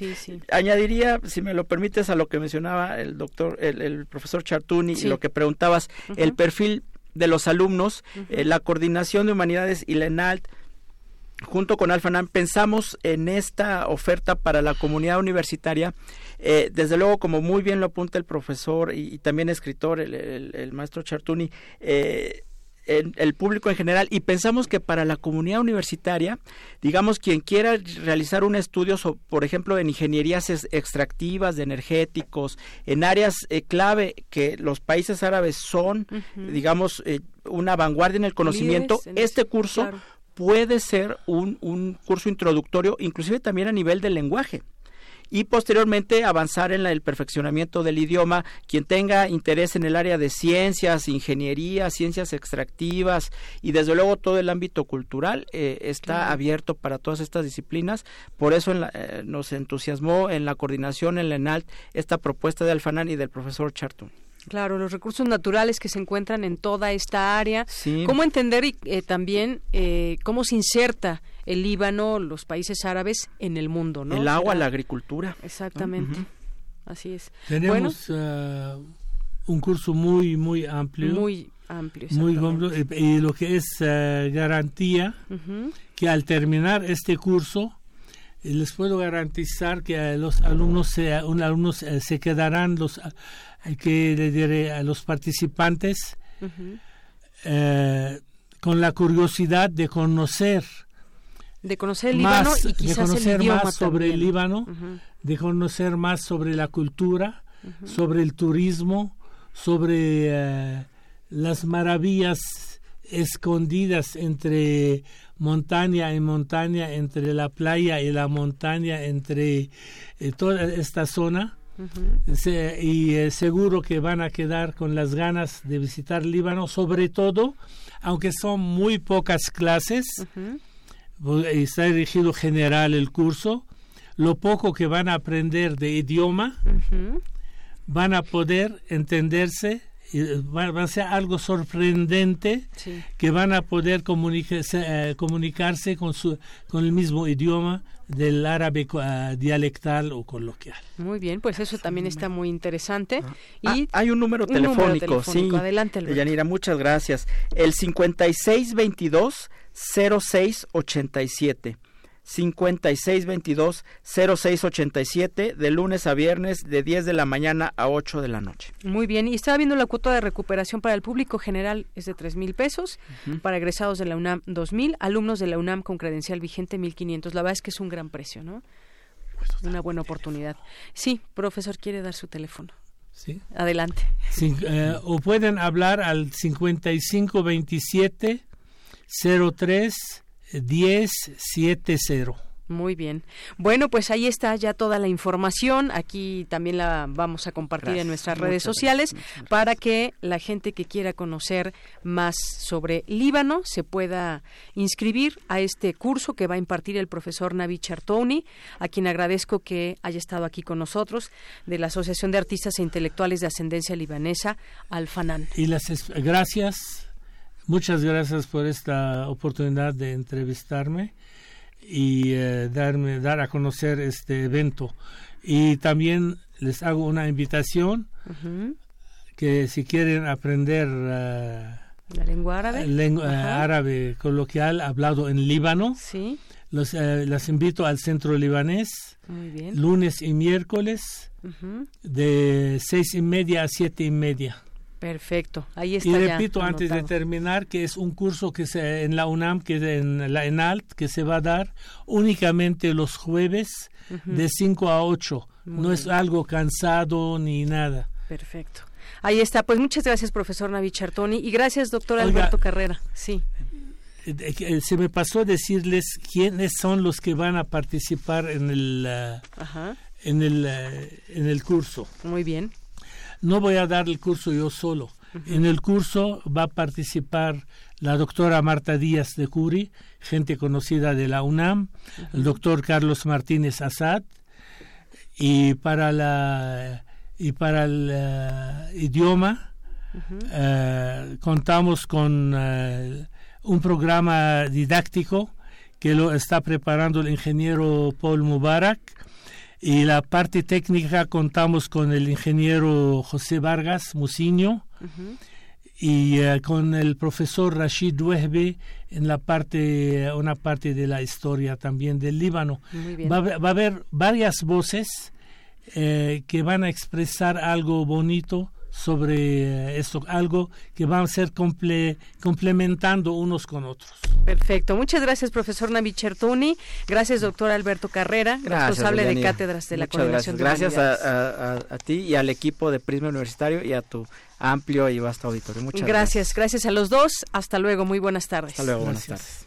Añadiría, si me lo permites, a lo que mencionaba el doctor, el, profesor Chartuni y lo que preguntabas, el perfil de los alumnos, la coordinación de humanidades y la ENALT junto con Alfanam pensamos en esta oferta para la comunidad universitaria. Eh, desde luego, como muy bien lo apunta el profesor y, también escritor, el, maestro Chartuni, eh, el, público en general y pensamos que para la comunidad universitaria, digamos, quien quiera realizar un estudio, por ejemplo, en ingenierías extractivas de energéticos, en áreas eh, clave que los países árabes son, digamos, una vanguardia en el conocimiento, este curso puede ser un, un curso introductorio, inclusive también a nivel del lenguaje y posteriormente avanzar en el perfeccionamiento del idioma. Quien tenga interés en el área de ciencias, ingeniería, ciencias extractivas y desde luego todo el ámbito cultural eh, está abierto para todas estas disciplinas. Por eso eh, nos entusiasmó en la coordinación en la ENALT esta propuesta de Alfanán y del profesor Chartun. Claro, los recursos naturales que se encuentran en toda esta área. ¿Cómo entender y eh, también eh, cómo se inserta el Líbano, los países árabes en el mundo? ¿no? El agua, la agricultura. Exactamente. Así es. Tenemos uh, un curso muy, muy amplio. Muy amplio. Muy amplio. Y lo que es uh, garantía que al terminar este curso les puedo garantizar que los alumnos se, un alumnos eh, se quedarán los que le diré a los participantes eh, con la curiosidad de conocer de conocer el Líbano y quizás de conocer el más sobre el Líbano, de conocer más sobre la cultura, sobre el turismo, sobre eh, las maravillas escondidas entre montaña y montaña, entre la playa y la montaña, entre eh, toda esta zona y eh, seguro que van a quedar con las ganas de visitar Líbano, sobre todo, aunque son muy pocas clases, está dirigido general el curso, lo poco que van a aprender de idioma, van a poder entenderse va, a ser algo sorprendente que van a poder comunicarse, eh, comunicarse con, su, con el mismo idioma del árabe uh, dialectal o coloquial. Muy bien, pues eso también está muy interesante. Ah, y hay un número telefónico, sí. Adelante, Yanira, muchas gracias. El 5622 0687. 5622-0687 de lunes a viernes de 10 de la mañana a 8 de la noche. Muy bien, y estaba viendo la cuota de recuperación para el público general es de 3 mil pesos, para egresados de la UNAM 2 mil, alumnos de la UNAM con credencial vigente 1.500. La verdad es que es un gran precio, ¿no? Pues Una buena oportunidad. Sí, profesor, quiere dar su teléfono. Sí. Adelante. Eh, o pueden hablar al 5527 03 1070. Muy bien. Bueno, pues ahí está ya toda la información. Aquí también la vamos a compartir en nuestras redes sociales para que la gente que quiera conocer más sobre Líbano se pueda inscribir a este curso que va a impartir el profesor Navi Chartouni, a quien agradezco que haya estado aquí con nosotros, de la Asociación de Artistas e Intelectuales de Ascendencia Libanesa, Alfanan. Y las gracias Muchas gracias por esta oportunidad de entrevistarme y eh, darme dar a conocer este evento. Y también les hago una invitación que si quieren aprender eh, la lengua árabe, lengua, eh, árabe coloquial hablado en Líbano, sí. los, las invito al centro libanés lunes y miércoles de seis y media a siete y media. Perfecto, ahí está. Y repito antes de terminar que es un curso que se, en la UNAM, que en la ENALT, que se va a dar únicamente los jueves de 5 a 8. no es algo cansado ni nada. Perfecto. Ahí está. Pues muchas gracias, profesor Navi Chartoni, y gracias, doctor Alberto Carrera. Sí. Eh, eh, se me pasó decirles quiénes son los que van a participar en el, en el, en el curso. Muy bien no voy a dar el curso yo solo. En el curso va a participar la doctora Marta Díaz de Curi, gente conocida de la UNAM, el doctor Carlos Martínez Assad, y para la y para el eh, idioma eh, contamos con eh, un programa didáctico que lo está preparando el ingeniero Paul Mubarak y la parte técnica contamos con el ingeniero José Vargas Musiño y con el profesor Rashid Wehbe en la parte una parte de la historia también del Líbano. Va, va, a haber varias voces eh, que van a expresar algo bonito sobre eh, esto, algo que van a ser comple complementando unos con otros. Perfecto. Muchas gracias, profesor Navi Chertuni. Gracias, doctor Alberto Carrera, responsable de cátedras de la Coordinación gracias. de Gracias a, a, a, ti y al equipo de Prisma Universitario y a tu amplio y vasto auditorio. Muchas gracias. Gracias, gracias a los dos. Hasta luego. Muy buenas tardes. Hasta luego. Buenas tardes.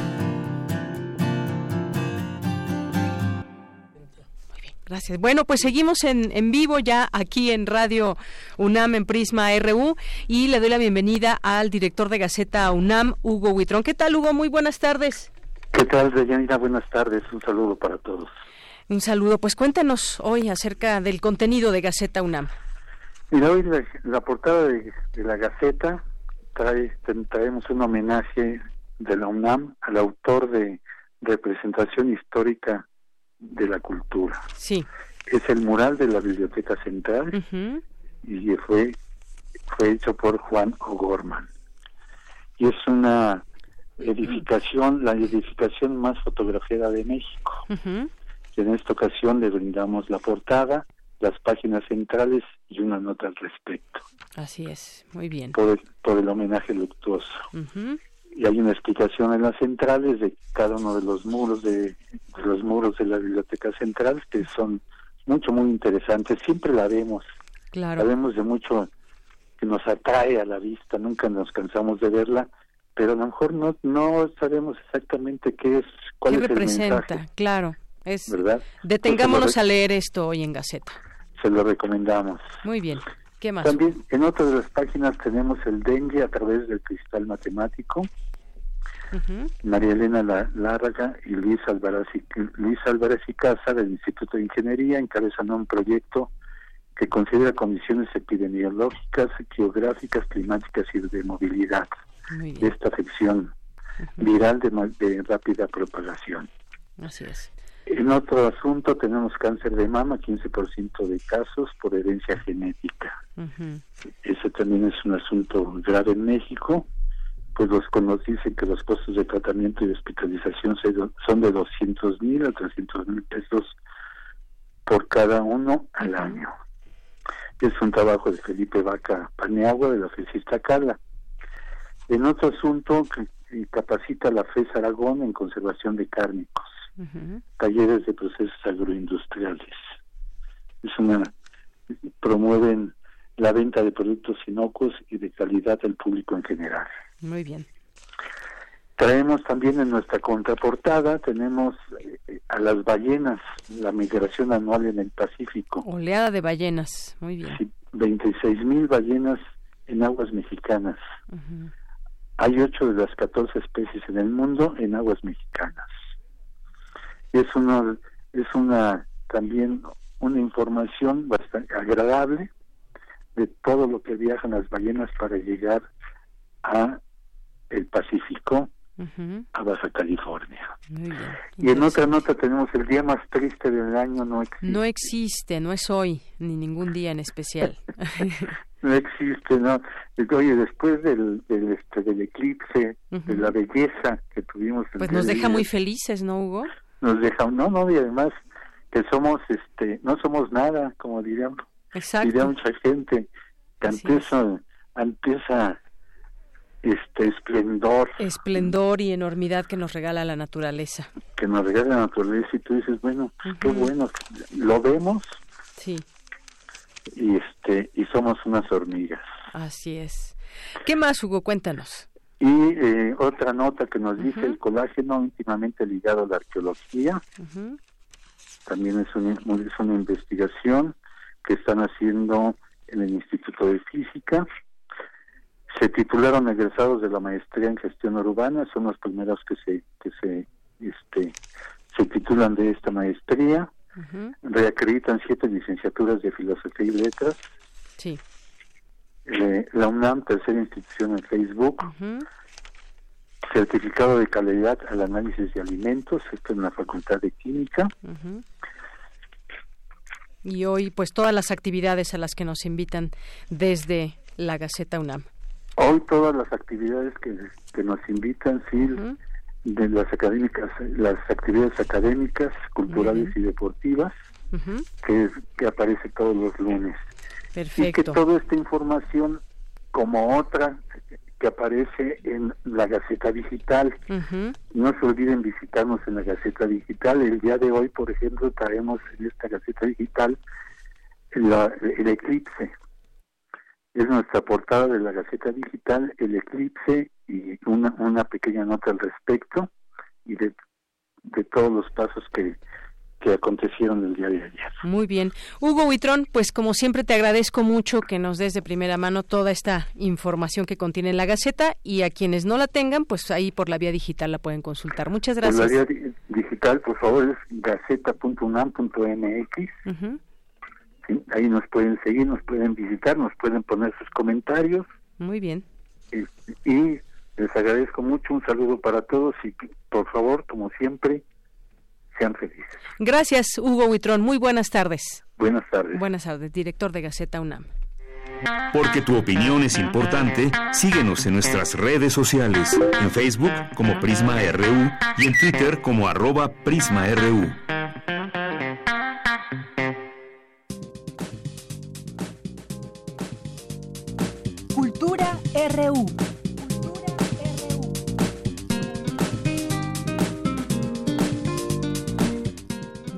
Gracias. Bueno, pues seguimos en, en vivo ya aquí en Radio UNAM en Prisma RU y le doy la bienvenida al director de Gaceta UNAM, Hugo Huitrón. ¿Qué tal, Hugo? Muy buenas tardes. ¿Qué tal, Deyanira? Buenas tardes. Un saludo para todos. Un saludo. Pues cuéntanos hoy acerca del contenido de Gaceta UNAM. Mira, hoy la, portada de, de, la Gaceta trae, traemos un homenaje de la UNAM al autor de representación histórica de la cultura. Sí. Es el mural de la Biblioteca Central y fue, fue hecho por Juan O'Gorman. Y es una edificación, la edificación más fotografiada de México. Y en esta ocasión le brindamos la portada, las páginas centrales y una nota al respecto. Así es, muy bien. Por el, por el homenaje luctuoso y hay una explicación en las centrales de cada uno de los muros de, los muros de la biblioteca central que son mucho muy interesantes. Siempre la vemos. Claro. la vemos de mucho que nos atrae a la vista nunca nos cansamos de verla pero a lo mejor no no sabemos exactamente qué es cuál ¿Qué es representa? el mensaje claro es verdad detengámonos a leer esto hoy en Gaceta. se lo recomendamos. Muy bien ¿Qué más? También en otra de las páginas tenemos el dengue a través del cristal matemático. María Elena Lárraga y Luis Álvarez, y, Luis Álvarez y Casa del Instituto de Ingeniería encabezan un proyecto que considera condiciones epidemiológicas, geográficas, climáticas y de movilidad de esta afección viral de, de rápida propagación. Así es. En otro asunto tenemos cáncer de mama, 15% de casos por herencia genética. Ese también es un asunto grave en México, pues los nos dicen que los costos de tratamiento y hospitalización son de 200 mil a 300 mil pesos por cada uno al año. Es un trabajo de Felipe Vaca Paneagua de la FESISTA Cala. En otro asunto, que capacita la FES Aragón en conservación de cárnicos talleres de procesos agroindustriales. Es una promueven la venta de productos inocuos y de calidad al público en general. Muy bien. Traemos también en nuestra contraportada, tenemos eh, a las ballenas, la migración anual en el Pacífico. Oleada de ballenas, muy bien. Sí, 26 mil ballenas en aguas mexicanas. Hay ocho de las 14 especies en el mundo en aguas mexicanas es una es una también una información bastante agradable de todo lo que viajan las ballenas para llegar a el Pacífico a Baja California. Y en otra nota tenemos el día más triste del año no existe. No existe, no es hoy, ni ningún día en especial. no existe, no. Oye, después del, del, este, del eclipse, de la belleza que tuvimos. Pues nos deja muy felices, ¿no, Hugo? Nos deja no no y además que somos este no somos nada como dirían Exacto. diría mucha gente que ante esa ante esa este esplendor. Esplendor y enormidad que nos regala la naturaleza. Que nos regala la naturaleza y tú dices, bueno, pues qué bueno, lo vemos. Sí. Y este y somos unas hormigas. Así es. ¿Qué más, Hugo? Cuéntanos. Y eh, otra nota que nos dice el colágeno íntimamente ligado a la arqueología. También es una, es una investigación que están haciendo en el Instituto de Física se titularon egresados de la maestría en gestión urbana, son los primeros que se que se este se titulan de esta maestría. Reacreditan siete licenciaturas de filosofía y letras. Sí. Eh, la UNAM, tercera institución en Facebook. Certificado de calidad al análisis de alimentos, esto en la Facultad de Química. Y hoy, pues, todas las actividades a las que nos invitan desde la Gaceta UNAM. Hoy todas las actividades que, que nos invitan, sí, de las académicas, las actividades académicas, culturales y deportivas, que, que aparece todos los lunes. Perfecto. Y que toda esta información, como otra que aparece en la Gaceta Digital, no se olviden visitarnos en la Gaceta Digital. El día de hoy, por ejemplo, traemos en esta Gaceta Digital el eclipse es nuestra portada de la Gaceta Digital, el eclipse y una, una pequeña nota al respecto y de, de todos los pasos que, que acontecieron el día de ayer. Muy bien. Hugo Huitrón, pues como siempre te agradezco mucho que nos des de primera mano toda esta información que contiene la Gaceta y a quienes no la tengan, pues ahí por la vía digital la pueden consultar. Muchas gracias. Por la vía digital, por favor, es gaceta.unam.mx. Ahí nos pueden seguir, nos pueden visitar, nos pueden poner sus comentarios. Muy bien. Y, les agradezco mucho, un saludo para todos y por favor, como siempre, sean felices. Gracias, Hugo Huitrón. Muy buenas tardes. Buenas tardes. Buenas tardes, director de Gaceta UNAM. Porque tu opinión es importante, síguenos en nuestras redes sociales, en Facebook como Prisma RU y en Twitter como arroba PrismaRU. Cultura RU.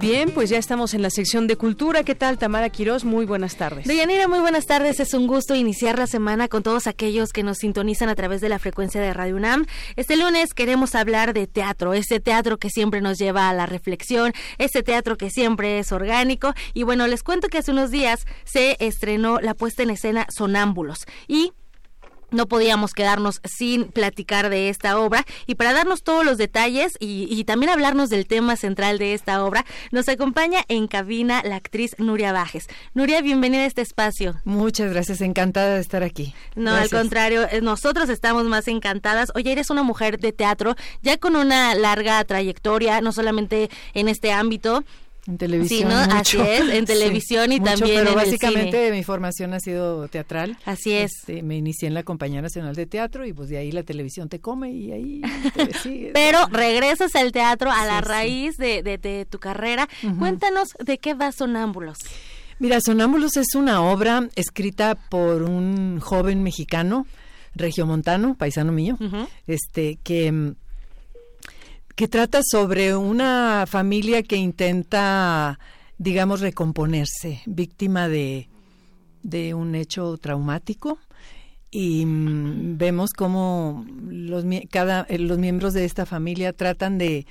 Bien, pues ya estamos en la sección de cultura. ¿Qué tal, Tamara Quirós? Muy buenas tardes. Deyanira, muy buenas tardes. Es un gusto iniciar la semana con todos aquellos que nos sintonizan a través de la frecuencia de Radio UNAM. Este lunes queremos hablar de teatro, ese teatro que siempre nos lleva a la reflexión, ese teatro que siempre es orgánico. Y bueno, les cuento que hace unos días se estrenó la puesta en escena Sonámbulos. Y no podíamos quedarnos sin platicar de esta obra y para darnos todos los detalles y, también hablarnos del tema central de esta obra, nos acompaña en cabina la actriz Nuria Bajes. Nuria, bienvenida a este espacio. Muchas gracias, encantada de estar aquí. No, al contrario, eh, nosotros estamos más encantadas. Oye, eres una mujer de teatro ya con una larga trayectoria, no solamente en este ámbito, en televisión. Sí, así es, en televisión y también pero en básicamente el mi formación ha sido teatral. Así es. Este, me inicié en la Compañía Nacional de Teatro y pues de ahí la televisión te come y ahí te sigue. pero regresas al teatro a la raíz de, de, tu carrera. Cuéntanos de qué va Sonámbulos. Mira, Sonámbulos es una obra escrita por un joven mexicano, regiomontano, paisano mío, este que que trata sobre una familia que intenta, digamos, recomponerse, víctima de, de un hecho traumático. Y mm, vemos cómo los, cada, eh, los miembros de esta familia tratan de,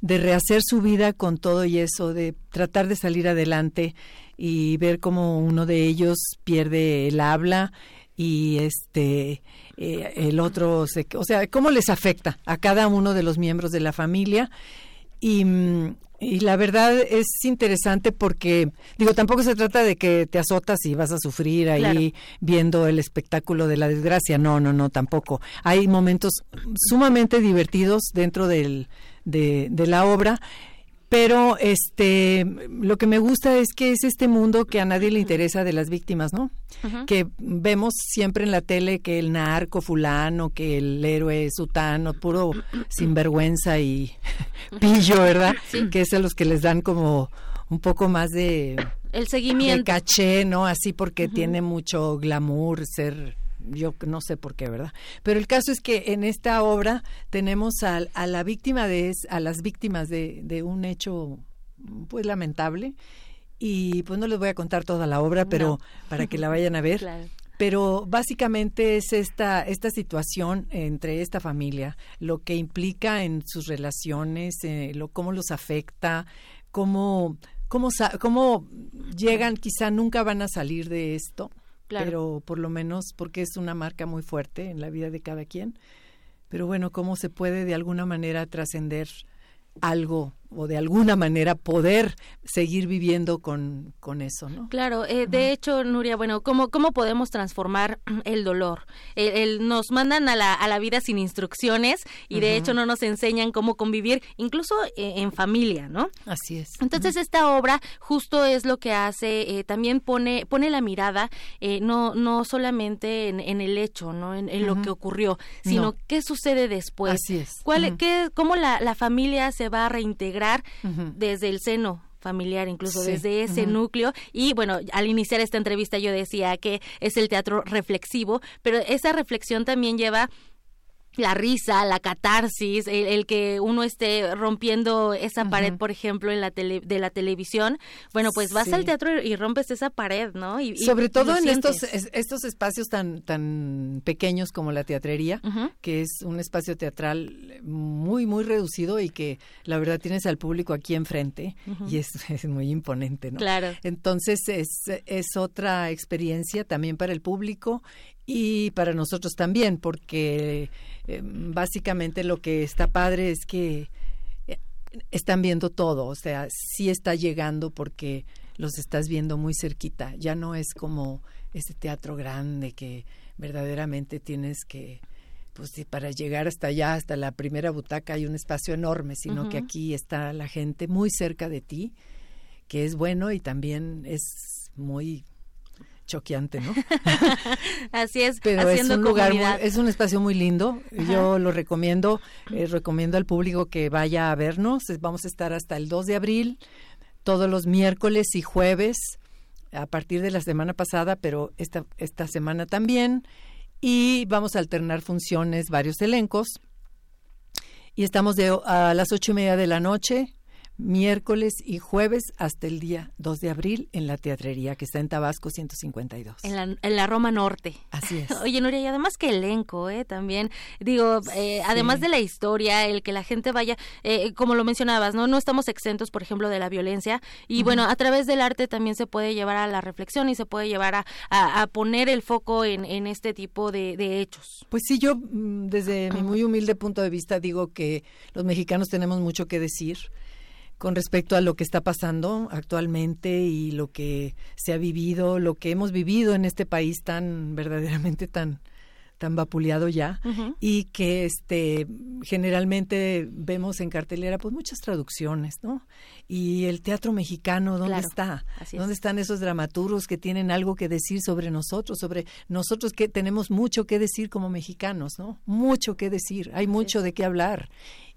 de rehacer su vida con todo y eso, de tratar de salir adelante y ver cómo uno de ellos pierde el habla y este eh, el otro se, o sea cómo les afecta a cada uno de los miembros de la familia. Y, mm, y la verdad es interesante porque digo tampoco se trata de que te azotas y vas a sufrir ahí viendo el espectáculo de la desgracia. No no no tampoco. Hay momentos sumamente divertidos dentro del, de, de la obra pero este lo que me gusta es que es este mundo que a nadie le interesa de las víctimas, ¿no? Que vemos siempre en la tele que el narco fulano, que el héroe sutano, puro sinvergüenza y pillo, ¿verdad? Que es a los que les dan como un poco más de el seguimiento de caché, ¿no? Así porque tiene mucho glamour ser yo no sé por qué, ¿verdad? Pero el caso es que en esta obra tenemos a, a la víctima de a las víctimas de, de, un hecho pues lamentable y pues no les voy a contar toda la obra, pero para que la vayan a ver. Pero básicamente es esta esta situación entre esta familia, lo que implica en sus relaciones, eh, lo cómo los afecta, cómo cómo cómo llegan, quizá nunca van a salir de esto pero por lo menos porque es una marca muy fuerte en la vida de cada quien. Pero bueno, cómo se puede de alguna manera trascender algo o de alguna manera poder seguir viviendo con, con eso, ¿no? Claro, eh, de hecho, Nuria, bueno, ¿cómo, cómo podemos transformar el dolor? El, nos mandan a la, a la vida sin instrucciones y de hecho no nos enseñan cómo convivir, incluso eh, en familia, ¿no? Así es. Entonces esta obra justo es lo que hace, eh, también pone, pone la mirada no, no solamente en, el hecho, ¿no? En, lo que ocurrió, sino qué sucede después. Así es. ¿Cuál, qué, ¿Cómo la, la familia se va a reintegrar? Desde el seno familiar, incluso desde ese núcleo. Y bueno, al iniciar esta entrevista yo decía que es el teatro reflexivo, pero esa reflexión también lleva la risa, la catarsis, el, que uno esté rompiendo esa pared, por ejemplo, en la tele, de la televisión, bueno, pues vas al teatro y, rompes esa pared, ¿no? Y, Sobre todo en estos estos espacios tan tan pequeños como la teatrería, que es un espacio teatral muy muy reducido y que la verdad tienes al público aquí enfrente y es, es, muy imponente, ¿no? Claro. Entonces es es otra experiencia también para el público y para nosotros también, porque eh, básicamente lo que está padre es que eh, están viendo todo, o sea, sí está llegando porque los estás viendo muy cerquita, ya no es como este teatro grande que verdaderamente tienes que pues para llegar hasta allá, hasta la primera butaca hay un espacio enorme, sino que aquí está la gente muy cerca de ti, que es bueno y también es muy choqueante, ¿no? Así es. Pero es un lugar, es un espacio muy lindo. Yo lo recomiendo, eh, recomiendo al público que vaya a vernos. Vamos a estar hasta el 2 de abril, todos los miércoles y jueves, a partir de la semana pasada, pero esta, esta semana también. Y vamos a alternar funciones, varios elencos. Y estamos de, a las ocho y media de la noche miércoles y jueves hasta el día 2 de abril en la teatrería que está en Tabasco 152. En la, en la Roma Norte. Así es. Oye, Nuria, y además que elenco, ¿eh? También, digo, eh, además de la historia, el que la gente vaya, eh, como lo mencionabas, ¿no? No estamos exentos, por ejemplo, de la violencia y bueno, a través del arte también se puede llevar a la reflexión y se puede llevar a, a, poner el foco en, en este tipo de, de, hechos. Pues sí, yo mm, desde mi muy humilde punto de vista digo que los mexicanos tenemos mucho que decir con respecto a lo que está pasando actualmente y lo que se ha vivido, lo que hemos vivido en este país tan verdaderamente tan tan vapuleado ya y que este generalmente vemos en cartelera pues muchas traducciones, ¿no? Y el teatro mexicano, ¿dónde está? ¿Dónde están esos dramaturgos que tienen algo que decir sobre nosotros, sobre nosotros que tenemos mucho que decir como mexicanos, ¿no? Mucho que decir, hay mucho de qué hablar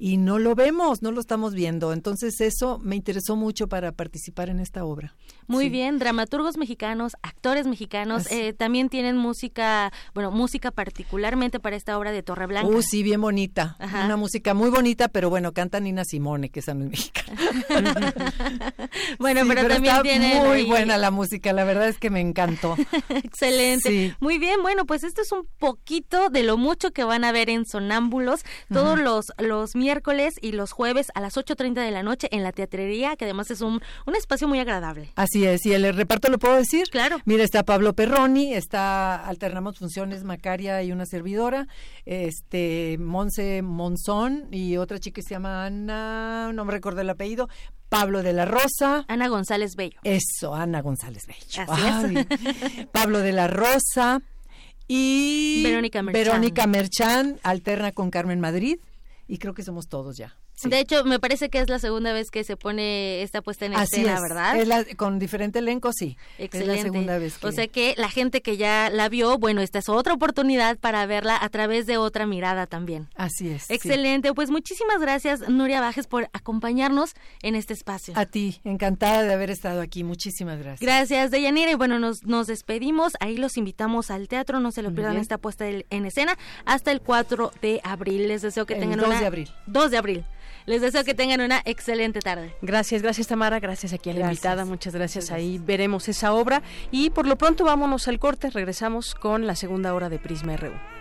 y no lo vemos, no lo estamos viendo. Entonces eso me interesó mucho para participar en esta obra. Muy bien, dramaturgos mexicanos, actores mexicanos, eh, también tienen música, bueno, música particularmente para esta obra de Torreblanca. Uh, sí, bien bonita, una música muy bonita, pero bueno, canta Nina Simone, que esa no es mexicana. bueno, pero, también está muy buena la música, la verdad es que me encantó. Excelente. Muy bien, bueno, pues esto es un poquito de lo mucho que van a ver en Sonámbulos todos los los miércoles miércoles y los jueves a las 8.30 de la noche en la teatrería, que además es un, un espacio muy agradable. Así es, y el reparto lo puedo decir. Claro. Mira, está Pablo Perroni, está alternamos funciones Macaria y una servidora, este Monse Monzón y otra chica que se llama Ana, no me recuerdo el apellido, Pablo de la Rosa. Ana González Bello. Eso, Ana González Bello. Así es. Pablo de la Rosa y Verónica Merchan. Verónica Merchan alterna con Carmen Madrid y creo que somos todos ya. De hecho, me parece que es la segunda vez que se pone esta puesta en escena, ¿verdad? Es con diferente elenco, sí. Excelente. Es la segunda vez. O sea que la gente que ya la vio, bueno, esta es otra oportunidad para verla a través de otra mirada también. Así es. Excelente. Pues muchísimas gracias, Nuria Bajes, por acompañarnos en este espacio. A ti, encantada de haber estado aquí. Muchísimas gracias. Gracias, Deyanira. Y bueno, nos, nos despedimos. Ahí los invitamos al teatro. No se lo pierdan esta puesta en escena hasta el 4 de abril. Les deseo que tengan 2 de abril. 2 de abril. Les deseo que tengan una excelente tarde. Gracias, gracias Tamara, gracias aquí a la invitada, muchas gracias. Ahí veremos esa obra y por lo pronto vámonos al corte, regresamos con la segunda hora de Prisma RU.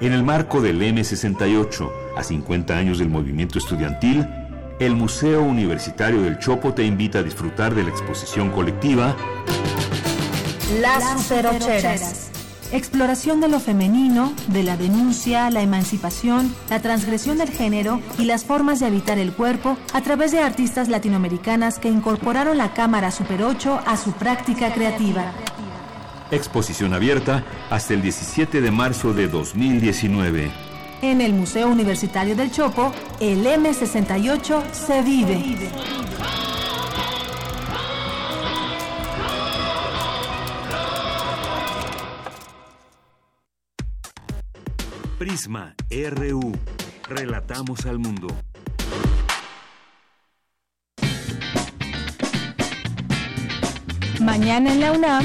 En el marco del M68, a 50 años del movimiento estudiantil, el Museo Universitario del Chopo te invita a disfrutar de la exposición colectiva Las Superocheras. Exploración de lo femenino, de la denuncia, la emancipación, la transgresión del género y las formas de habitar el cuerpo a través de artistas latinoamericanas que incorporaron la cámara Super 8 a su práctica creativa. Exposición abierta hasta el 17 de marzo de 2019. En el Museo Universitario del Chopo, el M68 se vive. Prisma RU. Relatamos al mundo. Mañana en la UNAM,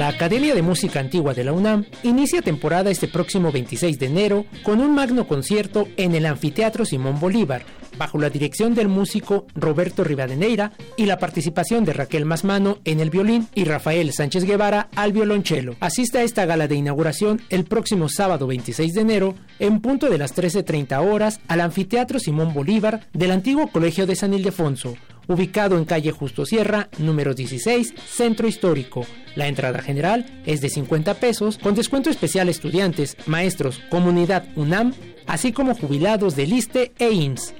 La Academia de Música Antigua de la UNAM inicia temporada este próximo 26 de enero con un magno concierto en el Anfiteatro Simón Bolívar, bajo la dirección del músico Roberto Rivadeneira y la participación de Raquel Masmano en el violín y Rafael Sánchez Guevara al violonchelo. Asiste a esta gala de inauguración el próximo sábado 26 de enero en punto de las 13.30 horas al Anfiteatro Simón Bolívar del antiguo Colegio de San Ildefonso ubicado en calle Justo Sierra, número 16, Centro Histórico. La entrada general es de 50 pesos, con descuento especial estudiantes, maestros, comunidad UNAM, así como jubilados del ISTE e INS.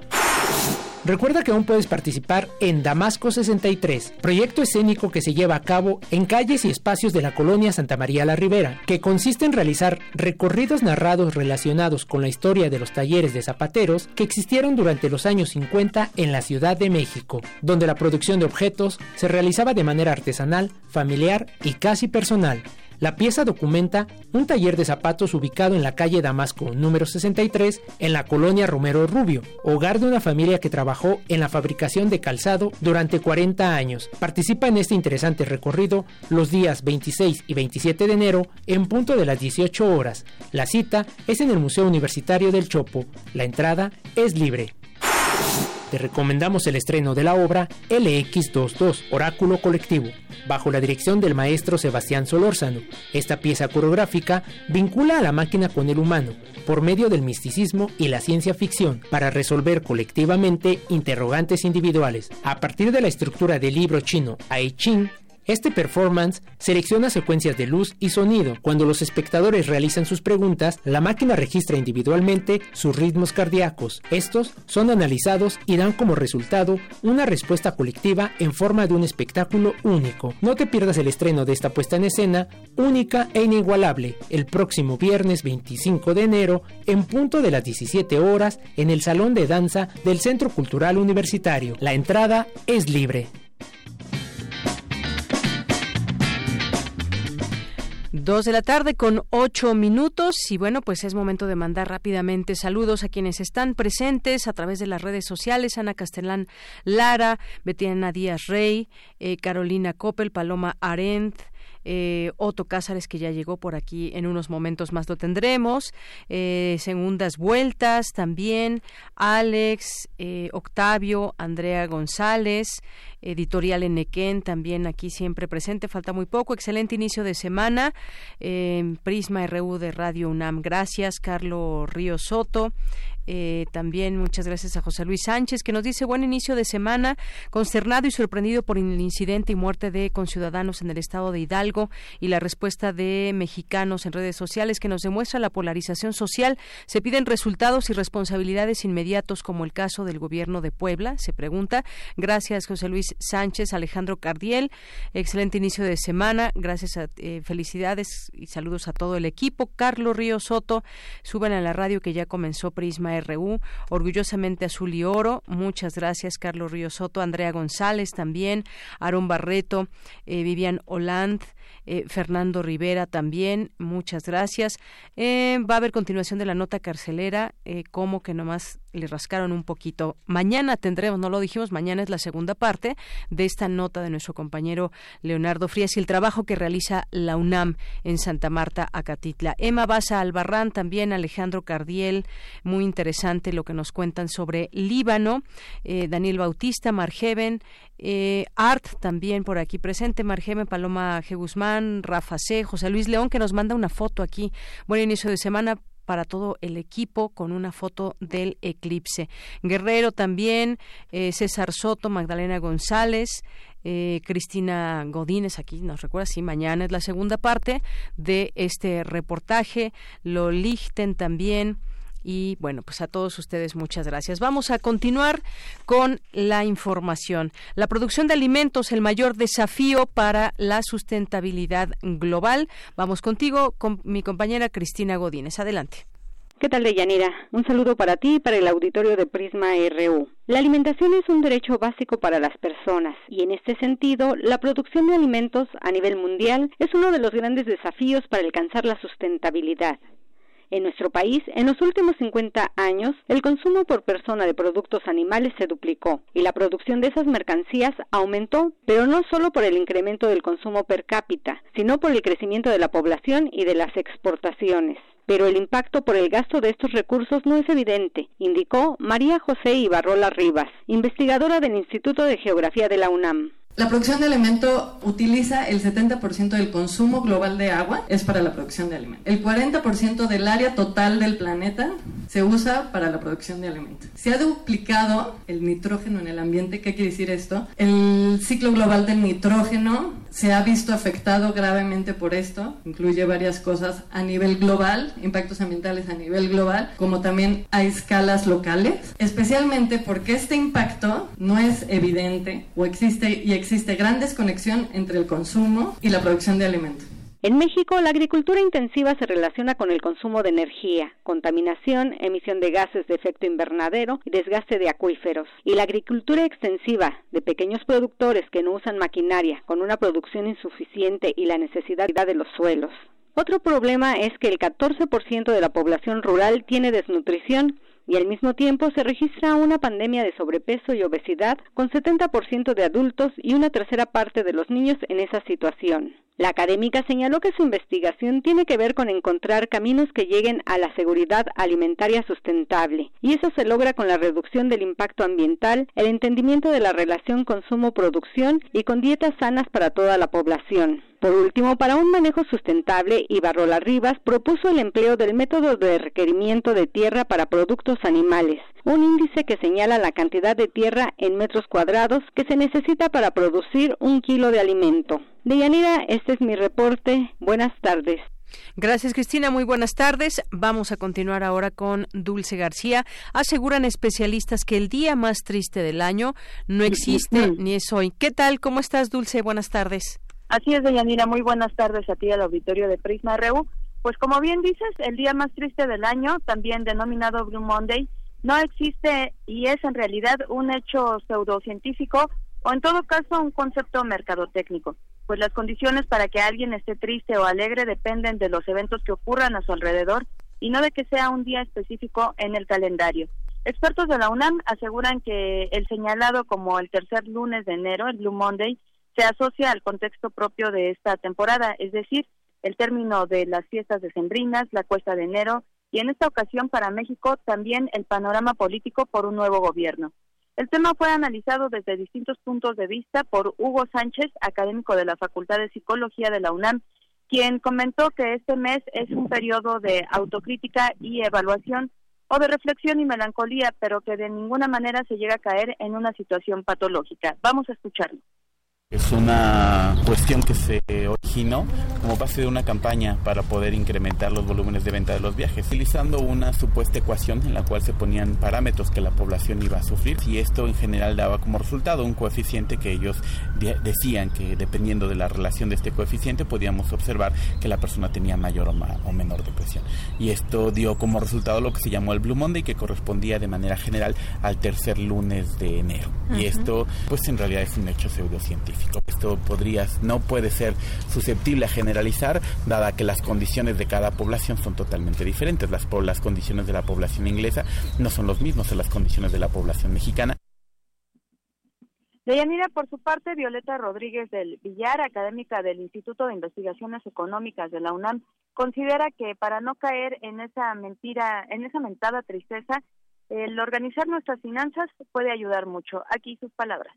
Recuerda que aún puedes participar en Damasco 63, proyecto escénico que se lleva a cabo en calles y espacios de la colonia Santa María la Ribera, que consiste en realizar recorridos narrados relacionados con la historia de los talleres de zapateros que existieron durante los años 50 en la Ciudad de México, donde la producción de objetos se realizaba de manera artesanal, familiar y casi personal. La pieza documenta un taller de zapatos ubicado en la calle Damasco número 63 en la colonia Romero Rubio, hogar de una familia que trabajó en la fabricación de calzado durante 40 años. Participa en este interesante recorrido los días 26 y 27 de enero en punto de las 18 horas. La cita es en el Museo Universitario del Chopo. La entrada es libre te recomendamos el estreno de la obra LX22, Oráculo Colectivo, bajo la dirección del maestro Sebastián Solórzano. Esta pieza coreográfica vincula a la máquina con el humano, por medio del misticismo y la ciencia ficción, para resolver colectivamente interrogantes individuales. A partir de la estructura del libro chino I Ching, este performance selecciona secuencias de luz y sonido. Cuando los espectadores realizan sus preguntas, la máquina registra individualmente sus ritmos cardíacos. Estos son analizados y dan como resultado una respuesta colectiva en forma de un espectáculo único. No te pierdas el estreno de esta puesta en escena, única e inigualable, el próximo viernes 25 de enero, en punto de las 17 horas, en el Salón de Danza del Centro Cultural Universitario. La entrada es libre. Dos de la tarde con ocho minutos. Y bueno, pues es momento de mandar rápidamente saludos a quienes están presentes a través de las redes sociales, Ana Castellán Lara, Betiana Díaz Rey, eh, Carolina Coppel, Paloma Arendt, eh, Otto Cázares, que ya llegó por aquí en unos momentos más lo tendremos, eh, segundas vueltas también, Alex, eh, Octavio, Andrea González, editorial Enequén, también aquí siempre presente, falta muy poco, excelente inicio de semana, Prisma RU de Radio UNAM, gracias, Carlos Río Soto, eh, también muchas gracias a José Luis Sánchez, que nos dice buen inicio de semana, consternado y sorprendido por el incidente y muerte de conciudadanos en el estado de Hidalgo y la respuesta de mexicanos en redes sociales que nos demuestra la polarización social. Se piden resultados y responsabilidades inmediatos, como el caso del gobierno de Puebla, se pregunta. Gracias, José Luis Sánchez, Alejandro Cardiel. Excelente inicio de semana. Gracias, a, eh, felicidades y saludos a todo el equipo. Carlos Río Soto, suben a la radio que ya comenzó Prisma RU, orgullosamente azul y oro. Muchas gracias, Carlos Río Soto, Andrea González también, Aaron Barreto, eh, Vivian Holand, eh, Fernando Rivera también, muchas gracias. Eh, va a haber continuación de la nota carcelera, eh, como que nomás le rascaron un poquito. Mañana tendremos, no lo dijimos, mañana es la segunda parte de esta nota de nuestro compañero Leonardo Frías y el trabajo que realiza la UNAM en Santa Marta, Acatitla. Emma Baza Albarrán, también Alejandro Cardiel, muy interesante lo que nos cuentan sobre Líbano, eh, Daniel Bautista, Margeven, eh, Art también por aquí presente, Margeven, Paloma G. Guzmán, Rafa C., José Luis León, que nos manda una foto aquí. Buen inicio de semana para todo el equipo con una foto del eclipse. Guerrero también, eh, César Soto, Magdalena González, eh, Cristina Godínez aquí nos recuerda, sí, mañana es la segunda parte de este reportaje, lo Lichten también. Y bueno, pues a todos ustedes muchas gracias. Vamos a continuar con la información. La producción de alimentos, el mayor desafío para la sustentabilidad global. Vamos contigo, con mi compañera Cristina Godínez. Adelante. ¿Qué tal, Deyanira? Un saludo para ti y para el auditorio de Prisma RU. La alimentación es un derecho básico para las personas y en este sentido, la producción de alimentos a nivel mundial es uno de los grandes desafíos para alcanzar la sustentabilidad. En nuestro país, en los últimos 50 años, el consumo por persona de productos animales se duplicó y la producción de esas mercancías aumentó, pero no solo por el incremento del consumo per cápita, sino por el crecimiento de la población y de las exportaciones pero el impacto por el gasto de estos recursos no es evidente, indicó María José Ibarrola Rivas, investigadora del Instituto de Geografía de la UNAM. La producción de alimento utiliza el 70% del consumo global de agua, es para la producción de alimento. El 40% del área total del planeta se usa para la producción de alimento. Se ha duplicado el nitrógeno en el ambiente. ¿Qué quiere decir esto? El ciclo global del nitrógeno se ha visto afectado gravemente por esto. Incluye varias cosas a nivel global, impactos ambientales a nivel global, como también a escalas locales, especialmente porque este impacto no es evidente o existe y existe gran desconexión entre el consumo y la producción de alimentos. En México, la agricultura intensiva se relaciona con el consumo de energía, contaminación, emisión de gases de efecto invernadero y desgaste de acuíferos. Y la agricultura extensiva, de pequeños productores que no usan maquinaria, con una producción insuficiente y la necesidad de los suelos. Otro problema es que el 14% de la población rural tiene desnutrición y al mismo tiempo se registra una pandemia de sobrepeso y obesidad con 70% de adultos y una tercera parte de los niños en esa situación. La académica señaló que su investigación tiene que ver con encontrar caminos que lleguen a la seguridad alimentaria sustentable, y eso se logra con la reducción del impacto ambiental, el entendimiento de la relación consumo-producción y con dietas sanas para toda la población. Por último, para un manejo sustentable, Ibarrola Rivas propuso el empleo del método de requerimiento de tierra para productos animales, un índice que señala la cantidad de tierra en metros cuadrados que se necesita para producir un kilo de alimento. Deyanira, este es mi reporte. Buenas tardes. Gracias, Cristina. Muy buenas tardes. Vamos a continuar ahora con Dulce García. Aseguran especialistas que el día más triste del año no existe ni es hoy. ¿Qué tal? ¿Cómo estás, Dulce? Buenas tardes. Así es, Deyanira. Muy buenas tardes a ti al auditorio de Prisma RU. Pues como bien dices, el día más triste del año, también denominado Blue Monday, no existe y es en realidad un hecho pseudocientífico o en todo caso un concepto mercadotécnico, pues las condiciones para que alguien esté triste o alegre dependen de los eventos que ocurran a su alrededor y no de que sea un día específico en el calendario. Expertos de la UNAM aseguran que el señalado como el tercer lunes de enero, el Blue Monday, se asocia al contexto propio de esta temporada, es decir, el término de las fiestas decembrinas, la cuesta de enero y en esta ocasión para México también el panorama político por un nuevo gobierno. El tema fue analizado desde distintos puntos de vista por Hugo Sánchez, académico de la Facultad de Psicología de la UNAM, quien comentó que este mes es un periodo de autocrítica y evaluación o de reflexión y melancolía, pero que de ninguna manera se llega a caer en una situación patológica. Vamos a escucharlo. Es una cuestión que se originó como base de una campaña para poder incrementar los volúmenes de venta de los viajes, utilizando una supuesta ecuación en la cual se ponían parámetros que la población iba a sufrir y esto en general daba como resultado un coeficiente que ellos decían que dependiendo de la relación de este coeficiente podíamos observar que la persona tenía mayor o, menor depresión. Y esto dio como resultado lo que se llamó el Blue Monday que correspondía de manera general al tercer lunes de enero. Y esto pues en realidad es un hecho pseudocientífico. Esto podría, no puede ser susceptible a generalizar, dada que las condiciones de cada población son totalmente diferentes. Las, las condiciones de la población inglesa no son los mismos que las condiciones de la población mexicana. Deyanira, por su parte, Violeta Rodríguez del Villar, académica del Instituto de Investigaciones Económicas de la UNAM, considera que para no caer en esa mentira, en esa mentada tristeza, el organizar nuestras finanzas puede ayudar mucho. Aquí sus palabras.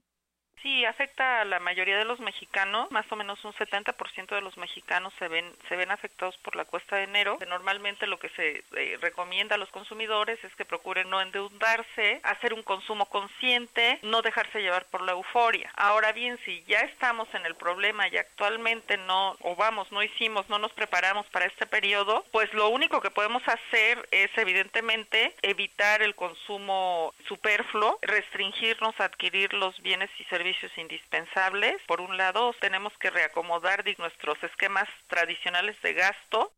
Sí, afecta a la mayoría de los mexicanos, más o menos un 70% de los mexicanos se ven se ven afectados por la cuesta de enero. Normalmente lo que se eh, recomienda a los consumidores es que procuren no endeudarse, hacer un consumo consciente, no dejarse llevar por la euforia. Ahora bien, si ya estamos en el problema y actualmente no o vamos, no hicimos, no nos preparamos para este periodo, pues lo único que podemos hacer es evidentemente evitar el consumo superfluo, restringirnos a adquirir los bienes y servicios indispensables. Por un lado, tenemos que reacomodar nuestros esquemas tradicionales de gasto.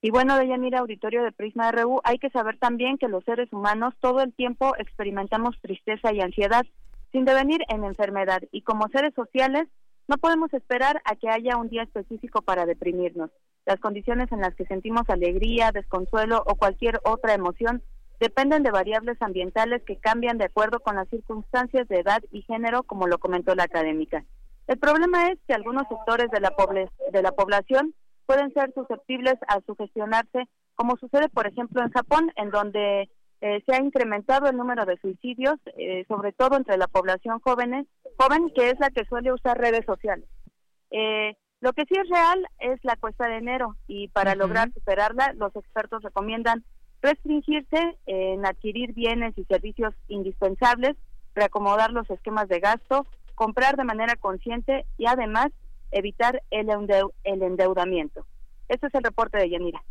Y bueno, de Deyanira, auditorio de Prisma RU, hay que saber también que los seres humanos todo el tiempo experimentamos tristeza y ansiedad sin devenir en enfermedad y como seres sociales no podemos esperar a que haya un día específico para deprimirnos. las condiciones en las que sentimos alegría, desconsuelo o cualquier otra emoción dependen de variables ambientales que cambian de acuerdo con las circunstancias de edad y género, como lo comentó la académica. El problema es que algunos sectores de la, de la población pueden ser susceptibles a sugestionarse, como sucede, por ejemplo, en Japón, en donde eh, se ha incrementado el número de suicidios, eh, sobre todo entre la población joven, joven, que es la que suele usar redes sociales. Eh, lo que sí es real es la cuesta de enero y para lograr superarla, los expertos recomiendan restringirse en adquirir bienes y servicios indispensables, reacomodar los esquemas de gasto, comprar de manera consciente y además evitar el, endeudamiento. Este es el reporte de Yanira.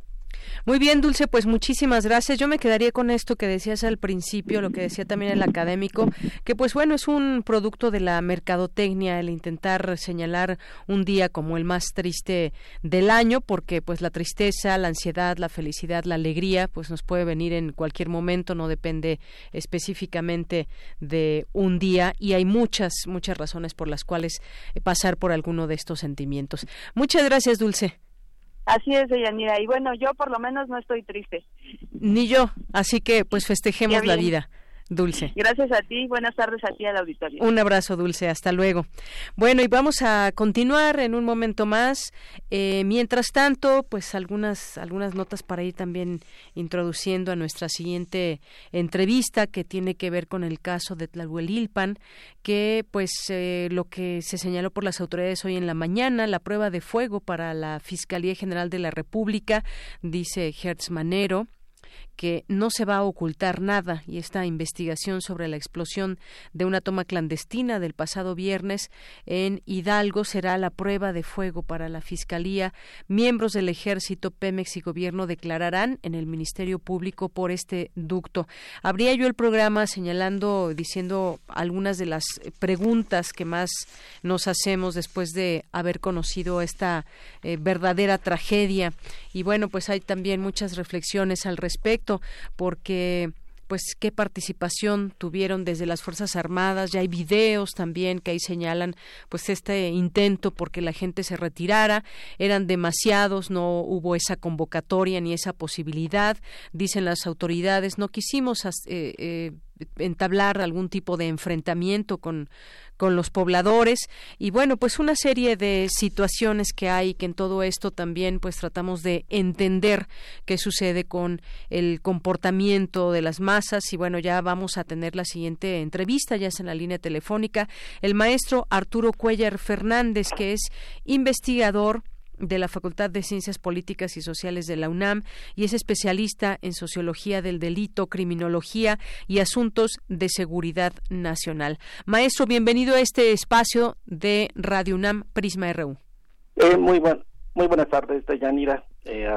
Muy bien, Dulce, pues muchísimas gracias. Yo me quedaría con esto que decías al principio, lo que decía también el académico, que pues bueno, es un producto de la mercadotecnia el intentar señalar un día como el más triste del año, porque pues la tristeza, la ansiedad, la felicidad, la alegría, pues nos puede venir en cualquier momento, no depende específicamente de un día y hay muchas, muchas razones por las cuales pasar por alguno de estos sentimientos. Muchas gracias, Dulce. Así es, Deyanira. Y bueno, yo por lo menos no estoy triste. Ni yo. Así que pues festejemos la vida. Dulce. Gracias a ti, buenas tardes a ti al auditorio. Un abrazo, Dulce, hasta luego. Bueno, y vamos a continuar en un momento más. Eh, mientras tanto, pues algunas, algunas notas para ir también introduciendo a nuestra siguiente entrevista que tiene que ver con el caso de Tlahuelilpan, que pues eh, lo que se señaló por las autoridades hoy en la mañana, la prueba de fuego para la Fiscalía General de la República, dice Hertz Manero que no se va a ocultar nada y esta investigación sobre la explosión de una toma clandestina del pasado viernes en Hidalgo será la prueba de fuego para la Fiscalía. Miembros del Ejército, Pemex y Gobierno declararán en el Ministerio Público por este ducto. Habría yo el programa señalando, diciendo algunas de las preguntas que más nos hacemos después de haber conocido esta eh, verdadera tragedia. Y bueno, pues hay también muchas reflexiones al respecto porque pues qué participación tuvieron desde las Fuerzas Armadas, ya hay videos también que ahí señalan pues este intento porque la gente se retirara, eran demasiados, no hubo esa convocatoria ni esa posibilidad, dicen las autoridades, no quisimos eh, eh, entablar algún tipo de enfrentamiento con con los pobladores. Y bueno, pues una serie de situaciones que hay que en todo esto también pues tratamos de entender qué sucede con el comportamiento de las masas. Y bueno, ya vamos a tener la siguiente entrevista, ya es en la línea telefónica, el maestro Arturo Cuellar Fernández, que es investigador de la Facultad de Ciencias Políticas y Sociales de la UNAM y es especialista en sociología del delito, criminología y asuntos de seguridad nacional. Maestro, bienvenido a este espacio de Radio UNAM Prisma RU. Eh, muy, buen, muy buenas tardes, Yanira. Eh,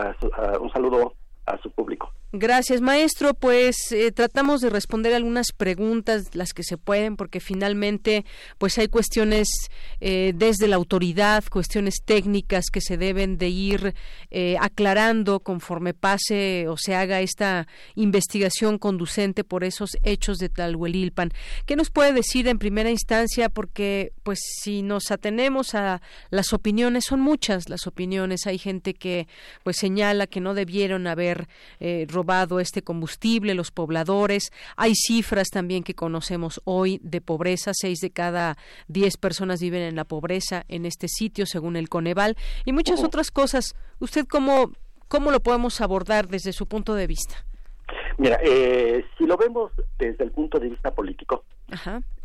un saludo a su público. Gracias, maestro. Pues eh, tratamos de responder algunas preguntas, las que se pueden, porque finalmente, pues hay cuestiones eh, desde la autoridad, cuestiones técnicas que se deben de ir eh, aclarando conforme pase o se haga esta investigación conducente por esos hechos de Talhuelilpan. ¿Qué nos puede decir en primera instancia? Porque, pues, si nos atenemos a las opiniones, son muchas las opiniones. Hay gente que, pues, señala que no debieron haber robado este combustible, los pobladores. Hay cifras también que conocemos hoy de pobreza. Seis de cada diez personas viven en la pobreza en este sitio, según el Coneval, y muchas otras cosas. ¿Usted cómo, cómo lo podemos abordar desde su punto de vista? Mira, eh, si lo vemos desde el punto de vista político,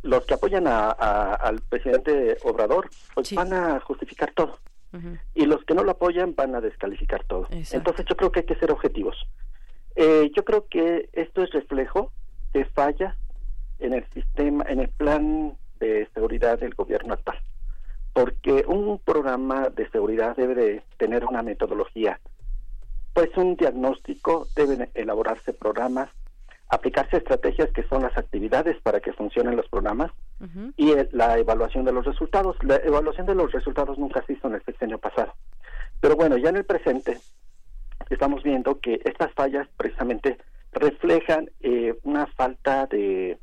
los que apoyan al presidente Obrador pues van a justificar todo. Y los que no lo apoyan van a descalificar todo. Entonces yo creo que hay que ser objetivos. Eh, yo creo que esto es reflejo de falla en el sistema, en el plan de seguridad del gobierno actual, porque un programa de seguridad debe de tener una metodología, pues un diagnóstico, deben elaborarse programas, aplicarse estrategias que son las actividades para que funcionen los programas y la evaluación de los resultados. La evaluación de los resultados nunca se hizo en el sexenio pasado. Pero bueno, ya en el presente estamos viendo que estas fallas precisamente reflejan eh, una falta de,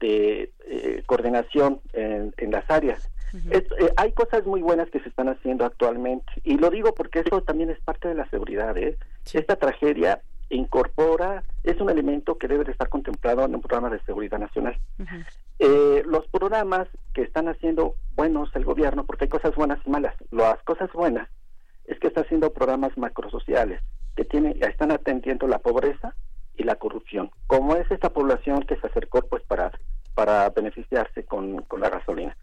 de eh, coordinación en, las áreas. Eh, hay cosas muy buenas que se están haciendo actualmente y lo digo porque eso también es parte de la seguridad. ¿eh? Esta tragedia incorpora, es un elemento que debe de estar contemplado en un programa de seguridad nacional. Eh, los programas que están haciendo buenos el gobierno, porque hay cosas buenas y malas, las cosas buenas es que está haciendo programas macrosociales que tienen, están atendiendo la pobreza y la corrupción. Como es esta población que se acercó pues para, para beneficiarse con, con la gasolina.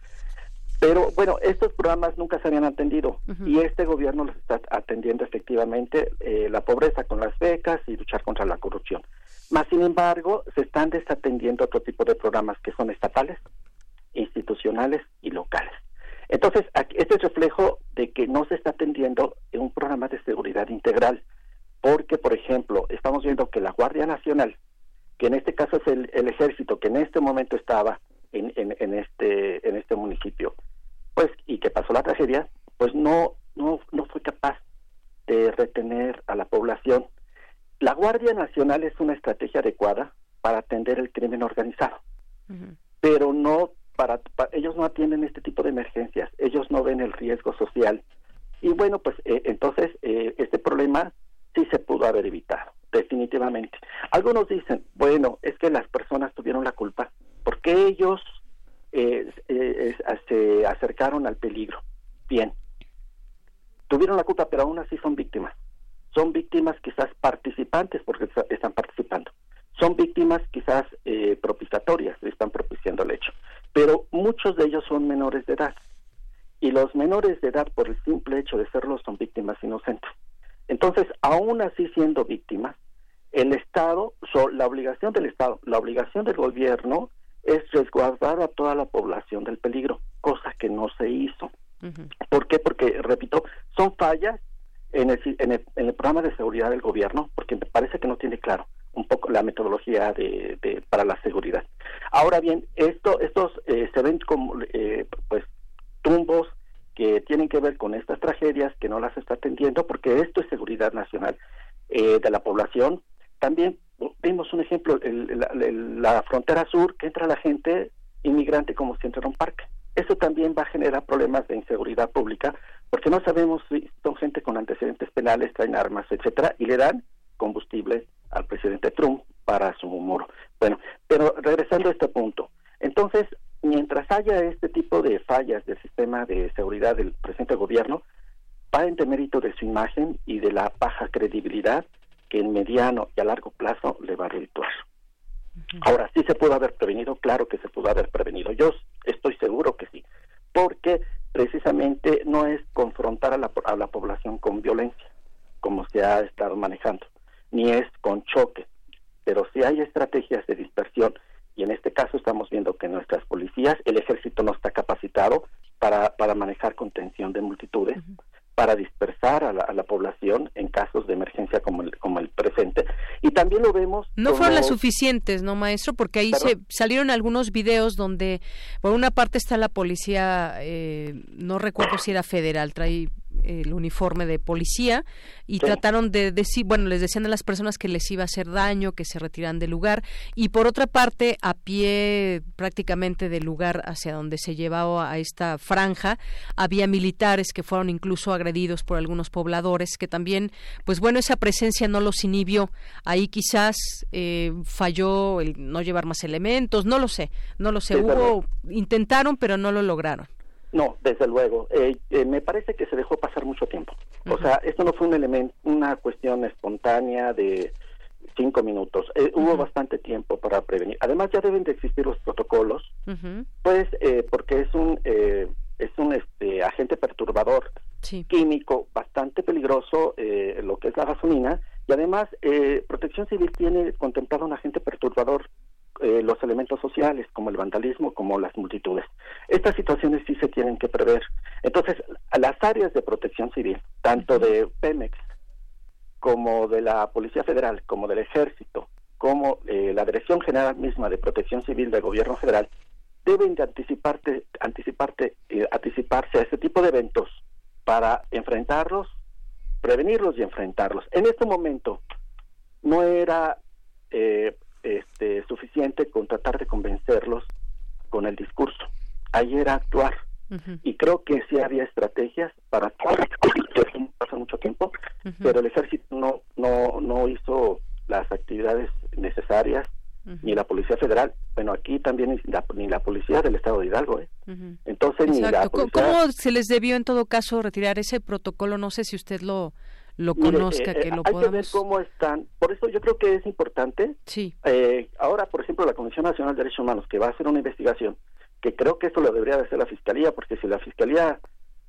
Pero bueno, estos programas nunca se habían atendido y este gobierno los está atendiendo efectivamente eh, la pobreza con las becas y luchar contra la corrupción. Más sin embargo, se están desatendiendo otro tipo de programas que son estatales, institucionales y locales. Entonces, este es reflejo de que no se está atendiendo en un programa de seguridad integral, porque, por ejemplo, estamos viendo que la Guardia Nacional, que en este caso es el, el ejército que en este momento estaba en, en, este, en este municipio, pues, y que pasó la tragedia, pues no, no, no fue capaz de retener a la población. La Guardia Nacional es una estrategia adecuada para atender el crimen organizado, pero no para, ellos no atienden este tipo de emergencias, ellos no ven el riesgo social. Y bueno, pues eh, entonces eh, este problema sí se pudo haber evitado, definitivamente. Algunos dicen, bueno, es que las personas tuvieron la culpa porque ellos eh, eh, se acercaron al peligro. Bien, tuvieron la culpa, pero aún así son víctimas. Son víctimas quizás participantes porque están participando. Son víctimas quizás eh, propiciatorias, están propiciando el hecho. Pero muchos de ellos son menores de edad. Y los menores de edad, por el simple hecho de serlo, son víctimas inocentes. Entonces, aún así siendo víctimas, el Estado, la obligación del Estado, la obligación del gobierno es resguardar a toda la población del peligro, cosa que no se hizo. ¿Por qué? Porque, repito, son fallas en el, en, el, programa de seguridad del gobierno, porque me parece que no tiene claro un poco la metodología de, para la seguridad. Ahora bien, esto, estos eh, se ven como eh, pues tumbos que tienen que ver con estas tragedias que no las está atendiendo, porque esto es seguridad nacional eh, de la población. También vimos un ejemplo, la, frontera sur, que entra la gente inmigrante como si entrara un parque. Eso también va a generar problemas de inseguridad pública, porque no sabemos si son gente con antecedentes penales, traen armas, etcétera, y le dan combustible al presidente Trump para su humor. Bueno, pero regresando a este punto, entonces, mientras haya este tipo de fallas del sistema de seguridad del presente gobierno, va en demérito de su imagen y de la baja credibilidad que en mediano y a largo plazo le va a redituar. Ahora, ¿sí se pudo haber prevenido? Claro que se pudo haber prevenido. Yo estoy seguro que sí, porque precisamente no es confrontar a la, a la población con violencia, como se ha estado manejando, ni es con choque, pero sí hay estrategias de dispersión y en este caso estamos viendo que nuestras policías, el ejército no está capacitado para, para manejar contención de multitudes, para dispersar a la, población en casos de emergencia como el, como el presente. Y también lo vemos... No fueron las suficientes, ¿no, maestro? Porque ahí se salieron algunos videos donde, por una parte está la policía, eh, no recuerdo si era federal, trae el uniforme de policía y trataron de decir, bueno, les decían a las personas que les iba a hacer daño, que se retiran del lugar y por otra parte, a pie prácticamente del lugar hacia donde se llevaba a esta franja, había militares que fueron incluso agredidos por algunos pobladores que también, pues bueno, esa presencia no los inhibió. Ahí quizás eh, falló el no llevar más elementos, no lo sé, no lo sé. Hubo, intentaron, pero no lo lograron. No, desde luego. Eh, eh, me parece que se dejó pasar mucho tiempo. O sea, esto no fue un elemento, una cuestión espontánea de cinco minutos. Eh, hubo bastante tiempo para prevenir. Además, ya deben de existir los protocolos, pues, porque es un es un este agente perturbador químico bastante peligroso, lo que es la gasolina, y además Protección Civil tiene contemplado un agente perturbador eh, los elementos sociales, como el vandalismo, como las multitudes. Estas situaciones sí se tienen que prever. Entonces, las áreas de protección civil, tanto de Pemex como de la Policía Federal, como del Ejército, como eh, la Dirección General misma de Protección Civil del Gobierno Federal, deben de anticiparte, anticiparte, eh, anticiparse a este tipo de eventos para enfrentarlos, prevenirlos y enfrentarlos. En este momento no era eh, este, suficiente con tratar de convencerlos con el discurso. Ahí era actuar. Y creo que sí había estrategias para pasó mucho tiempo, pero el ejército no no no hizo las actividades necesarias ni la policía federal. Bueno aquí también ni la policía del estado de Hidalgo ¿eh? entonces ni la policía... cómo se les debió en todo caso retirar ese protocolo no sé si usted lo lo conozca, eh, que lo hay que ver cómo están. Por eso yo creo que es importante. Sí. Eh, ahora, por ejemplo, la Comisión Nacional de Derechos Humanos, que va a hacer una investigación, que creo que esto lo debería de hacer la Fiscalía, porque si la Fiscalía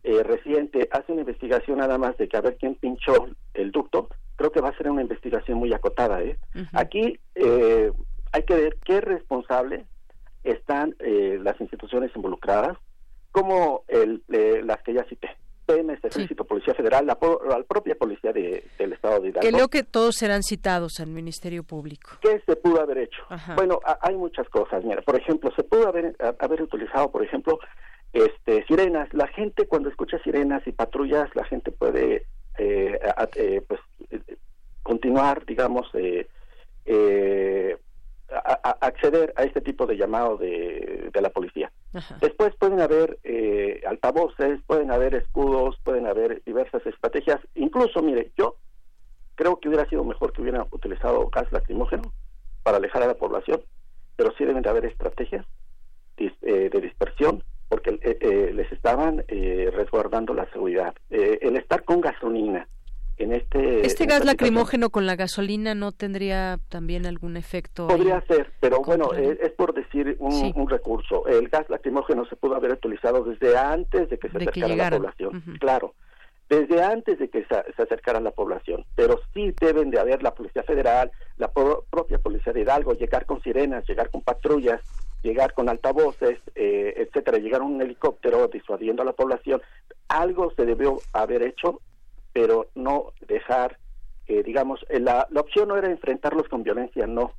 eh, reciente hace una investigación nada más de que a ver quién pinchó el ducto, creo que va a ser una investigación muy acotada. ¿eh? Aquí eh, hay que ver qué responsable están las instituciones involucradas, como el, las que ya cité. PMS, Ejército, Policía Federal, la, propia Policía de, del Estado de Hidalgo. Creo que todos serán citados al Ministerio Público. ¿Qué se pudo haber hecho? Bueno, hay muchas cosas. Mira, por ejemplo, se pudo haber, haber utilizado, por ejemplo, este sirenas. La gente cuando escucha sirenas y patrullas, la gente puede eh, eh, pues continuar, digamos, eh, eh a, acceder a este tipo de llamado de, de la policía. Después pueden haber eh, altavoces, pueden haber escudos, pueden haber diversas estrategias. Incluso, mire, yo creo que hubiera sido mejor que hubieran utilizado gas lacrimógeno para alejar a la población, pero sí deben de haber estrategias eh, de dispersión porque eh, les estaban resguardando la seguridad. el estar con gasolina, este... ¿Este gas lacrimógeno con la gasolina no tendría también algún efecto? Podría ser, pero bueno, eh, es, por decir un, recurso. El gas lacrimógeno se pudo haber utilizado desde antes de que se acercara la población, claro, desde antes de que se, acercara la población, pero sí deben de haber la Policía Federal, la propia Policía de Hidalgo, llegar con sirenas, llegar con patrullas, llegar con altavoces, eh, etcétera, llegar un helicóptero disuadiendo a la población. Algo se debió haber hecho pero no dejar, eh, digamos, eh, la, la opción no era enfrentarlos con violencia, no.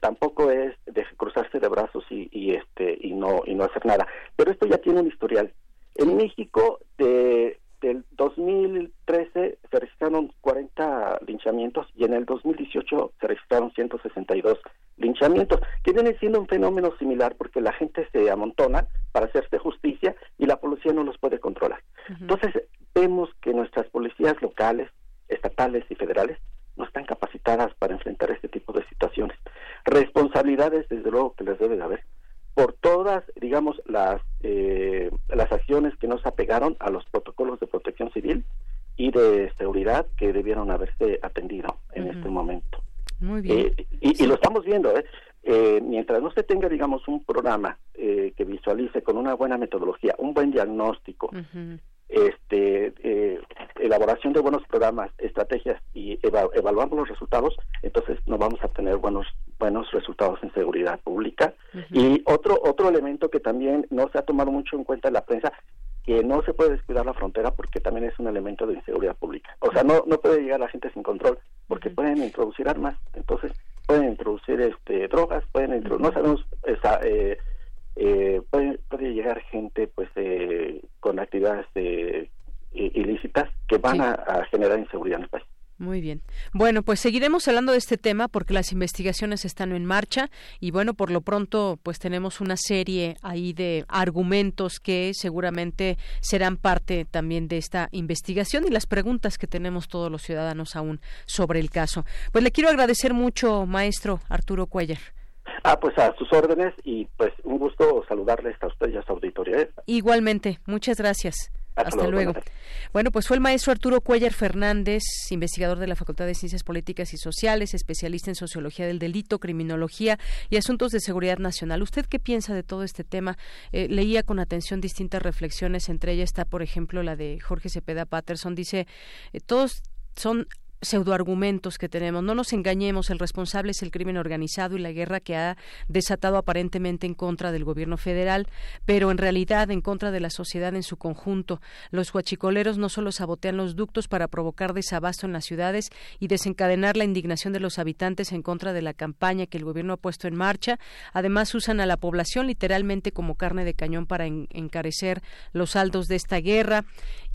Tampoco es de cruzarse de brazos y, y este y no y no hacer nada. Pero esto ya tiene un historial. En México de del 2013 se registraron 40 linchamientos y en el 2018 se registraron 162 linchamientos, que viene siendo un fenómeno similar porque la gente se amontona para hacerse justicia y la policía no los puede controlar. Entonces, vemos que nuestras policías locales, estatales y federales no están capacitadas para enfrentar este tipo de situaciones. Responsabilidades, desde luego, que les debe de haber por todas, digamos, las, eh, las acciones que no se apegaron a los protocolos de protección civil y de seguridad que debieron haberse atendido en este momento. Muy bien. Eh, y, lo estamos viendo, ¿eh? Mientras no se tenga, digamos, un programa que visualice con una buena metodología, un buen diagnóstico, este, eh, elaboración de buenos programas, estrategias y evaluamos los resultados, entonces no vamos a tener buenos buenos resultados en seguridad pública. Y otro otro elemento que también no se ha tomado mucho en cuenta en la prensa, que no se puede descuidar la frontera porque también es un elemento de inseguridad pública. O sea, no no puede llegar la gente sin control porque pueden introducir armas, entonces pueden introducir este drogas, pueden no sabemos esa, eh, eh, puede, puede, llegar gente pues eh, con actividades eh, ilícitas que van a, generar inseguridad en el país. Muy bien. Bueno, pues seguiremos hablando de este tema porque las investigaciones están en marcha y bueno, por lo pronto pues tenemos una serie ahí de argumentos que seguramente serán parte también de esta investigación y las preguntas que tenemos todos los ciudadanos aún sobre el caso. Pues le quiero agradecer mucho, maestro Arturo Cuellar. Ah, pues a sus órdenes y pues un gusto saludarles a usted y a su auditoría. ¿eh? Igualmente, muchas gracias. Hasta, luego. Bueno, pues fue el maestro Arturo Cuellar Fernández, investigador de la Facultad de Ciencias Políticas y Sociales, especialista en sociología del delito, criminología y asuntos de seguridad nacional. ¿Usted qué piensa de todo este tema? Eh, leía con atención distintas reflexiones, entre ellas está, por ejemplo, la de Jorge Cepeda Patterson. Dice, eh, todos son pseudoargumentos que tenemos. No nos engañemos, el responsable es el crimen organizado y la guerra que ha desatado aparentemente en contra del gobierno federal, pero en realidad en contra de la sociedad en su conjunto. Los huachicoleros no solo sabotean los ductos para provocar desabasto en las ciudades y desencadenar la indignación de los habitantes en contra de la campaña que el gobierno ha puesto en marcha, además usan a la población literalmente como carne de cañón para encarecer los saldos de esta guerra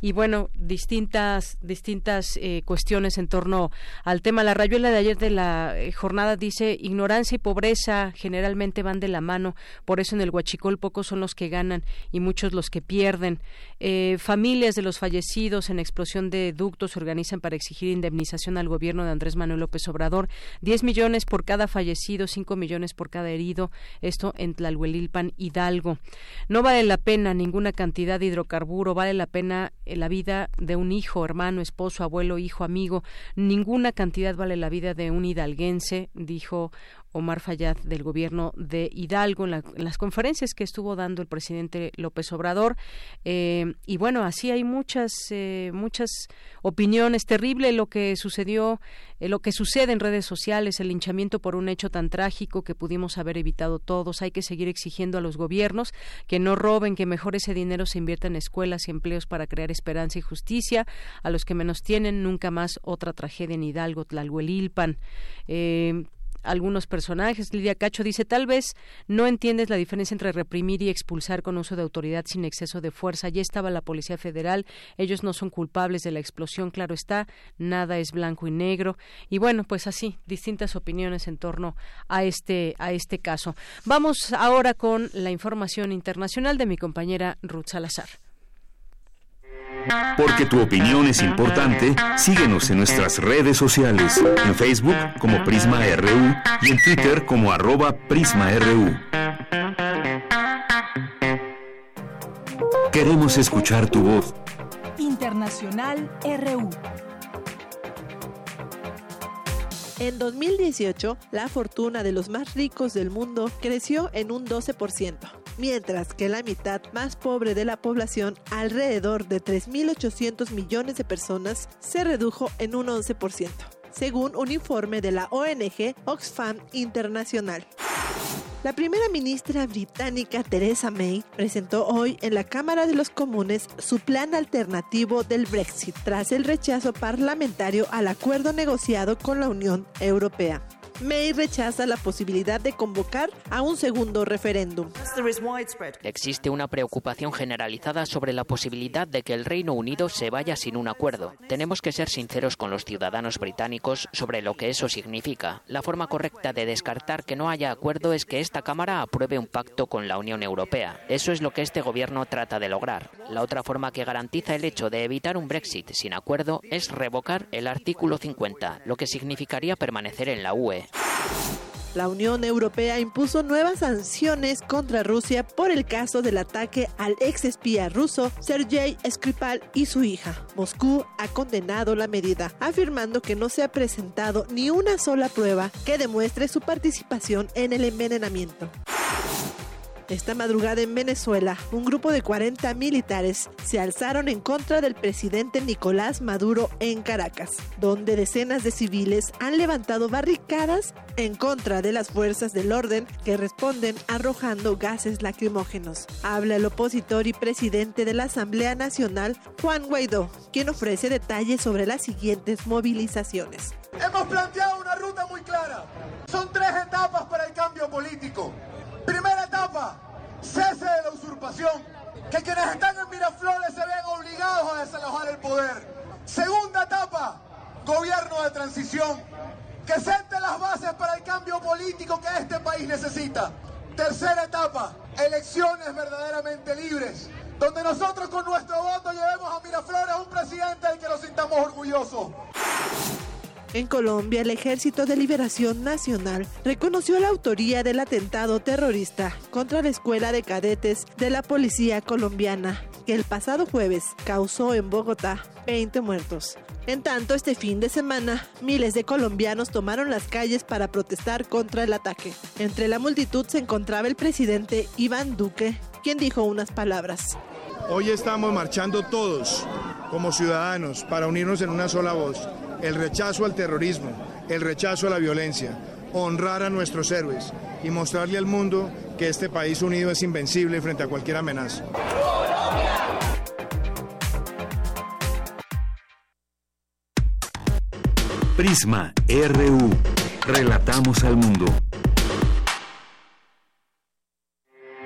y bueno, distintas, distintas eh, cuestiones en torno al tema. La rayuela de ayer de la eh, jornada dice, ignorancia y pobreza generalmente van de la mano, por eso en el Huachicol pocos son los que ganan y muchos los que pierden. Eh, familias de los fallecidos en explosión de ductos se organizan para exigir indemnización al gobierno de Andrés Manuel López Obrador. 10 millones por cada fallecido, 5 millones por cada herido. Esto en Tlalhuelilpan, Hidalgo. No vale la pena ninguna cantidad de hidrocarburo, vale la pena la vida de un hijo, hermano, esposo, abuelo, hijo, amigo. Ninguna cantidad vale la vida de un hidalguense, dijo Omar Fayad del gobierno de Hidalgo en, las conferencias que estuvo dando el presidente López Obrador. Eh, y bueno así hay muchas eh, muchas opiniones terrible. Lo que sucedió eh, lo que sucede en redes sociales el linchamiento por un hecho tan trágico que pudimos haber evitado todos. Hay que seguir exigiendo a los gobiernos que no roben que mejor ese dinero se invierta en escuelas y empleos para crear esperanza y justicia. A los que menos tienen nunca más otra tragedia en Hidalgo Tlalhuelilpan algunos personajes. Lidia Cacho dice, tal vez no entiendes la diferencia entre reprimir y expulsar con uso de autoridad sin exceso de fuerza. Ya estaba la Policía Federal, ellos no son culpables de la explosión, claro está, nada es blanco y negro. Y bueno, pues así, distintas opiniones en torno a este, a este caso. Vamos ahora con la información internacional de mi compañera Ruth Salazar. Porque tu opinión es importante, síguenos en nuestras redes sociales, en Facebook como Prisma RU y en Twitter como arroba PrismaRU. Queremos escuchar tu voz. Internacional RU. En 2018, la fortuna de los más ricos del mundo creció en un 12% mientras que la mitad más pobre de la población, alrededor de 3.800 millones de personas, se redujo en un 11%, según un informe de la ONG Oxfam Internacional. La primera ministra británica Theresa May presentó hoy en la Cámara de los Comunes su plan alternativo del Brexit tras el rechazo parlamentario al acuerdo negociado con la Unión Europea. May rechaza la posibilidad de convocar a un segundo referéndum. Existe una preocupación generalizada sobre la posibilidad de que el Reino Unido se vaya sin un acuerdo. Tenemos que ser sinceros con los ciudadanos británicos sobre lo que eso significa. La forma correcta de descartar que no haya acuerdo es que esta Cámara apruebe un pacto con la Unión Europea. Eso es lo que este gobierno trata de lograr. La otra forma que garantiza el hecho de evitar un Brexit sin acuerdo es revocar el artículo 50, lo que significaría permanecer en la UE. La Unión Europea impuso nuevas sanciones contra Rusia por el caso del ataque al ex espía ruso Sergei Skripal y su hija. Moscú ha condenado la medida, afirmando que no se ha presentado ni una sola prueba que demuestre su participación en el envenenamiento. Esta madrugada en Venezuela, un grupo de 40 militares se alzaron en contra del presidente Nicolás Maduro en Caracas, donde decenas de civiles han levantado barricadas en contra de las fuerzas del orden que responden arrojando gases lacrimógenos. Habla el opositor y presidente de la Asamblea Nacional, Juan Guaidó, quien ofrece detalles sobre las siguientes movilizaciones. Hemos planteado una ruta muy clara. Son tres etapas para el cambio político. Primera etapa, cese de la usurpación. Que quienes están en Miraflores se vean obligados a desalojar el poder. Segunda etapa, gobierno de transición. Que sente las bases para el cambio político que este país necesita. Tercera etapa, elecciones verdaderamente libres. Donde nosotros con nuestro voto llevemos a Miraflores un presidente del que nos sintamos orgullosos. En Colombia, el Ejército de Liberación Nacional reconoció la autoría del atentado terrorista contra la Escuela de Cadetes de la Policía Colombiana, que el pasado jueves causó en Bogotá 20 muertos. En tanto, este fin de semana, miles de colombianos tomaron las calles para protestar contra el ataque. Entre la multitud se encontraba el presidente Iván Duque, quien dijo unas palabras. Hoy estamos marchando todos como ciudadanos para unirnos en una sola voz el rechazo al terrorismo, el rechazo a la violencia, honrar a nuestros héroes y mostrarle al mundo que este país unido es invencible frente a cualquier amenaza. Prisma RU. Relatamos al mundo.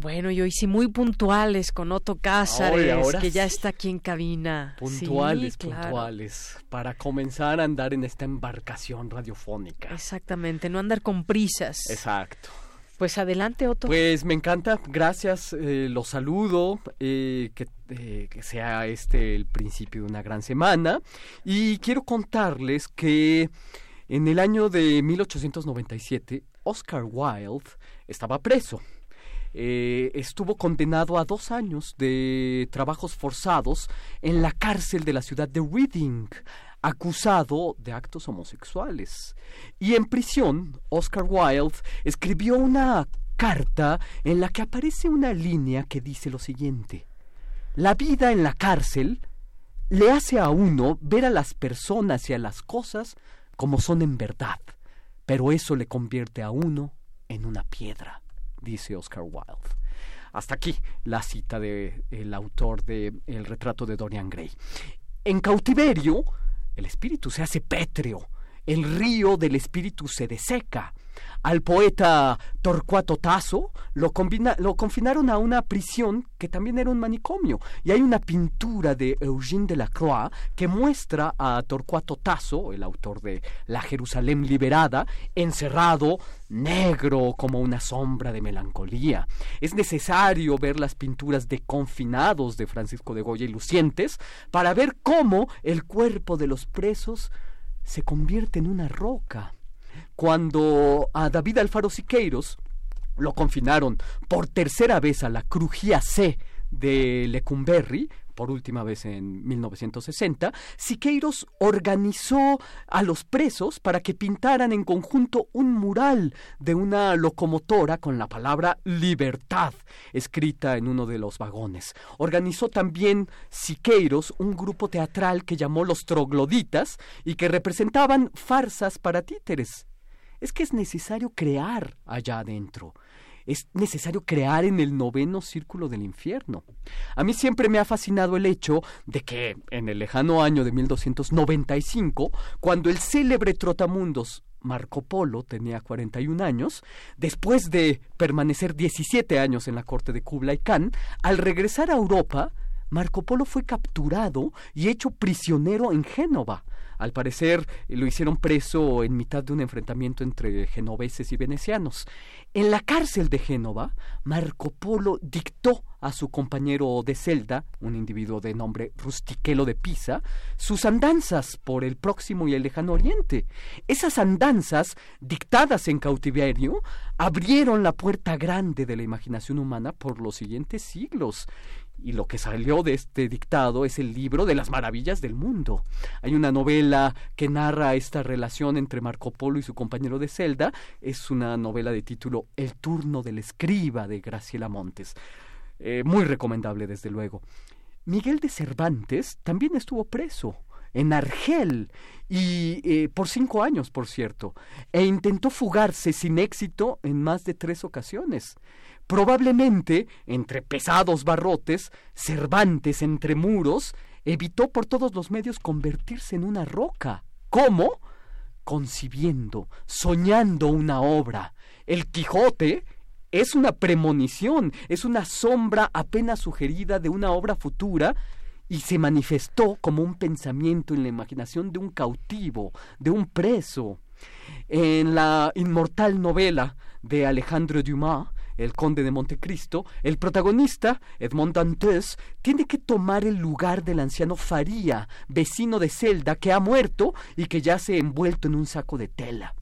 Bueno, y hoy sí muy puntuales con Otto Cázares, que ya está aquí en cabina. Puntuales, puntuales, para comenzar a andar en esta embarcación radiofónica. Exactamente, no andar con prisas. Exacto. Pues adelante, Otto. Pues me encanta, gracias, eh, los saludo, eh, que, eh, que sea este el principio de una gran semana. Y quiero contarles que en el año de 1897, Oscar Wilde estaba preso eh, estuvo condenado a dos años de trabajos forzados en la cárcel de la ciudad de Reading, acusado de actos homosexuales. Y en prisión, Oscar Wilde escribió una carta en la que aparece una línea que dice lo siguiente. La vida en la cárcel le hace a uno ver a las personas y a las cosas como son en verdad, pero eso le convierte a uno en una piedra dice Oscar Wilde. Hasta aquí la cita del el autor de El retrato de Dorian Gray. En cautiverio, el espíritu se hace pétreo, el río del espíritu se deseca, al poeta Torcuato Tasso lo, lo, confinaron a una prisión que también era un manicomio. Y hay una pintura de Eugène Delacroix que muestra a Torcuato Tasso, el autor de La Jerusalén liberada, encerrado, negro como una sombra de melancolía. Es necesario ver las pinturas de confinados de Francisco de Goya y Lucientes para ver cómo el cuerpo de los presos se convierte en una roca. Cuando a David Alfaro Siqueiros lo confinaron por tercera vez a la crujía C de Lecumberri, por última vez en 1960, Siqueiros organizó a los presos para que pintaran en conjunto un mural de una locomotora con la palabra libertad escrita en uno de los vagones. Organizó también Siqueiros un grupo teatral que llamó Los Trogloditas y que representaban farsas para títeres es que es necesario crear allá adentro. Es necesario crear en el noveno círculo del infierno. A mí siempre me ha fascinado el hecho de que en el lejano año de 1295, cuando el célebre trotamundos Marco Polo tenía 41 años, después de permanecer 17 años en la corte de Kublai Khan, al regresar a Europa, Marco Polo fue capturado y hecho prisionero en Génova. Al parecer lo hicieron preso en mitad de un enfrentamiento entre genoveses y venecianos. En la cárcel de Génova, Marco Polo dictó a su compañero de celda, un individuo de nombre Rustiquelo de Pisa, sus andanzas por el próximo y el lejano oriente. Esas andanzas, dictadas en cautiverio, abrieron la puerta grande de la imaginación humana por los siguientes siglos y lo que salió de este dictado es el libro de las maravillas del mundo. Hay una novela que narra esta relación entre Marco Polo y su compañero de celda. Es una novela de título El turno del escriba de Graciela Montes. Eh, muy recomendable, desde luego. Miguel de Cervantes también estuvo preso en Argel y eh, por cinco años, por cierto, e intentó fugarse sin éxito en más de tres ocasiones. Probablemente, entre pesados barrotes, Cervantes entre muros, evitó por todos los medios convertirse en una roca. ¿Cómo? Concibiendo, soñando una obra. El Quijote es una premonición, es una sombra apenas sugerida de una obra futura y se manifestó como un pensamiento en la imaginación de un cautivo, de un preso. En la inmortal novela de Alejandro Dumas, el conde de Montecristo, el protagonista, Edmond Dantes, tiene que tomar el lugar del anciano Faría, vecino de Celda, que ha muerto y que yace envuelto en un saco de tela.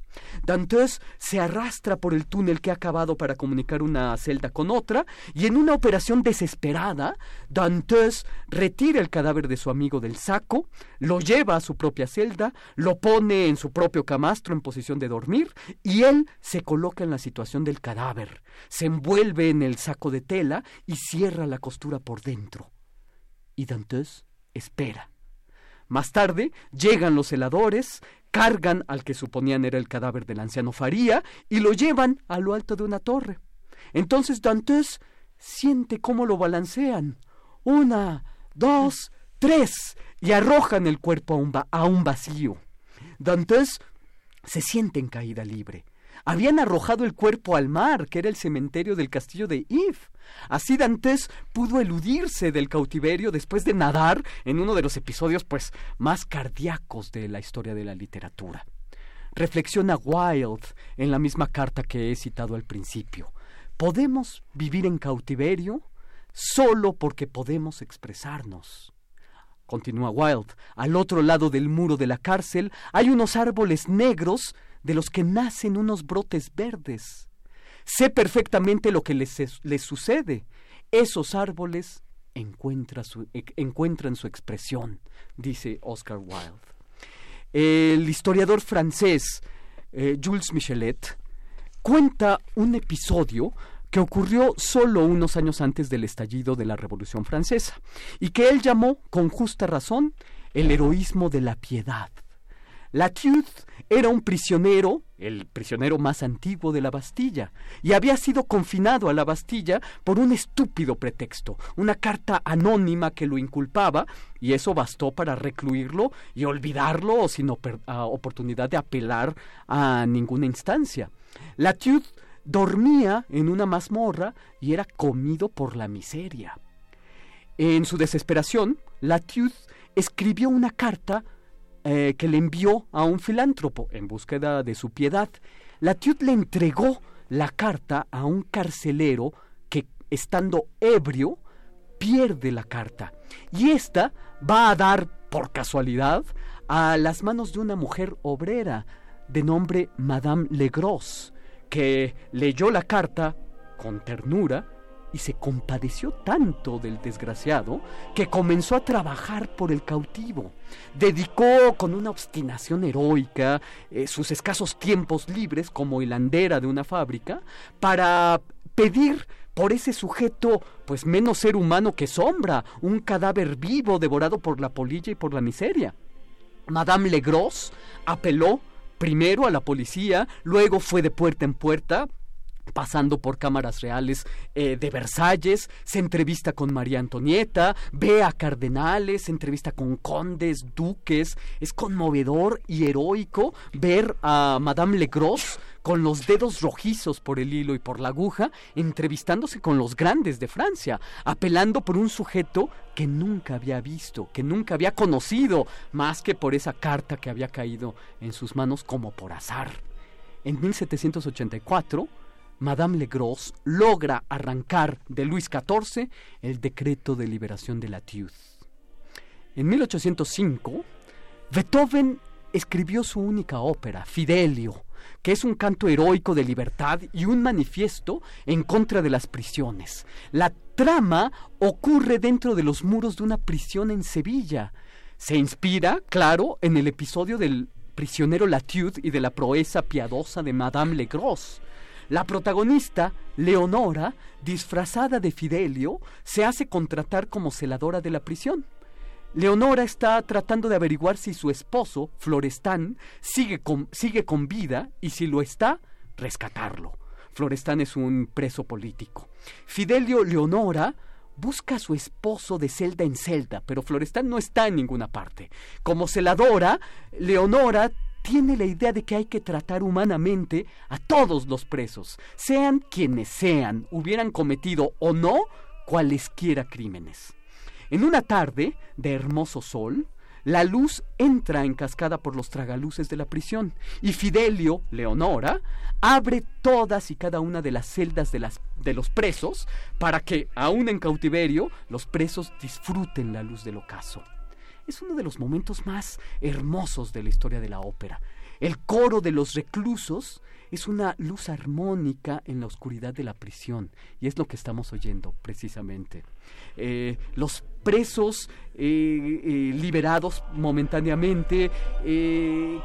Dantes se arrastra por el túnel que ha acabado para comunicar una celda con otra y en una operación desesperada, Dantes retira el cadáver de su amigo del saco, lo lleva a su propia celda, lo pone en su propio camastro en posición de dormir y él se coloca en la situación del cadáver, se envuelve en el saco de tela y cierra la costura por dentro. Y Dantes espera Más tarde llegan los heladores, cargan al que suponían era el cadáver del anciano Faría y lo llevan a lo alto de una torre. Entonces Dantes siente cómo lo balancean. Una, dos, tres, y arrojan el cuerpo a un, vacío. Dantes se siente en caída libre. Habían arrojado el cuerpo al mar, que era el cementerio del castillo de Yves. Así Dantes pudo eludirse del cautiverio después de nadar en uno de los episodios pues más cardíacos de la historia de la literatura. Reflexiona Wilde en la misma carta que he citado al principio. ¿Podemos vivir en cautiverio solo porque podemos expresarnos? Continúa Wilde, al otro lado del muro de la cárcel hay unos árboles negros de los que nacen unos brotes verdes. Sé perfectamente lo que les, sucede. Esos árboles encuentran su, e, encuentran su expresión, dice Oscar Wilde. El historiador francés eh, Jules Michelet cuenta un episodio que ocurrió solo unos años antes del estallido de la Revolución Francesa y que él llamó, con justa razón, el heroísmo de la piedad. Latouth era un prisionero, el prisionero más antiguo de la Bastilla, y había sido confinado a la Bastilla por un estúpido pretexto, una carta anónima que lo inculpaba, y eso bastó para recluirlo y olvidarlo sin oportunidad de apelar a ninguna instancia. Latouth dormía en una mazmorra y era comido por la miseria. En su desesperación, Latouth escribió una carta eh, que le envió a un filántropo en búsqueda de su piedad. Latiud le entregó la carta a un carcelero que, estando ebrio, pierde la carta. Y esta va a dar, por casualidad, a las manos de una mujer obrera de nombre Madame Legros, que leyó la carta con ternura y se compadeció tanto del desgraciado que comenzó a trabajar por el cautivo. Dedicó con una obstinación heroica eh, sus escasos tiempos libres como hilandera de una fábrica para pedir por ese sujeto, pues menos ser humano que sombra, un cadáver vivo devorado por la polilla y por la miseria. Madame Legros apeló primero a la policía, luego fue de puerta en puerta, pasando por cámaras reales eh, de Versalles, se entrevista con María Antonieta, ve a cardenales, se entrevista con condes, duques, es conmovedor y heroico ver a Madame Legros con los dedos rojizos por el hilo y por la aguja, entrevistándose con los grandes de Francia, apelando por un sujeto que nunca había visto, que nunca había conocido, más que por esa carta que había caído en sus manos como por azar. En 1784, Madame Legros logra arrancar de Luis XIV el decreto de liberación de la Latiud. En 1805, Beethoven escribió su única ópera, Fidelio, que es un canto heroico de libertad y un manifiesto en contra de las prisiones. La trama ocurre dentro de los muros de una prisión en Sevilla. Se inspira, claro, en el episodio del prisionero Latiud y de la proeza piadosa de Madame Legros. La protagonista, Leonora, disfrazada de Fidelio, se hace contratar como celadora de la prisión. Leonora está tratando de averiguar si su esposo, Florestán, sigue con, sigue con vida y si lo está, rescatarlo. Florestán es un preso político. Fidelio Leonora busca a su esposo de celda en celda, pero Florestán no está en ninguna parte. Como celadora, Leonora tiene la idea de que hay que tratar humanamente a todos los presos, sean quienes sean, hubieran cometido o no cualesquiera crímenes. En una tarde de hermoso sol, la luz entra en cascada por los tragaluces de la prisión y Fidelio, Leonora, abre todas y cada una de las celdas de, las, de los presos para que, aún en cautiverio, los presos disfruten la luz del ocaso es uno de los momentos más hermosos de la historia de la ópera. El coro de los reclusos es una luz armónica en la oscuridad de la prisión y es lo que estamos oyendo precisamente. Eh, los presos eh, eh, liberados momentáneamente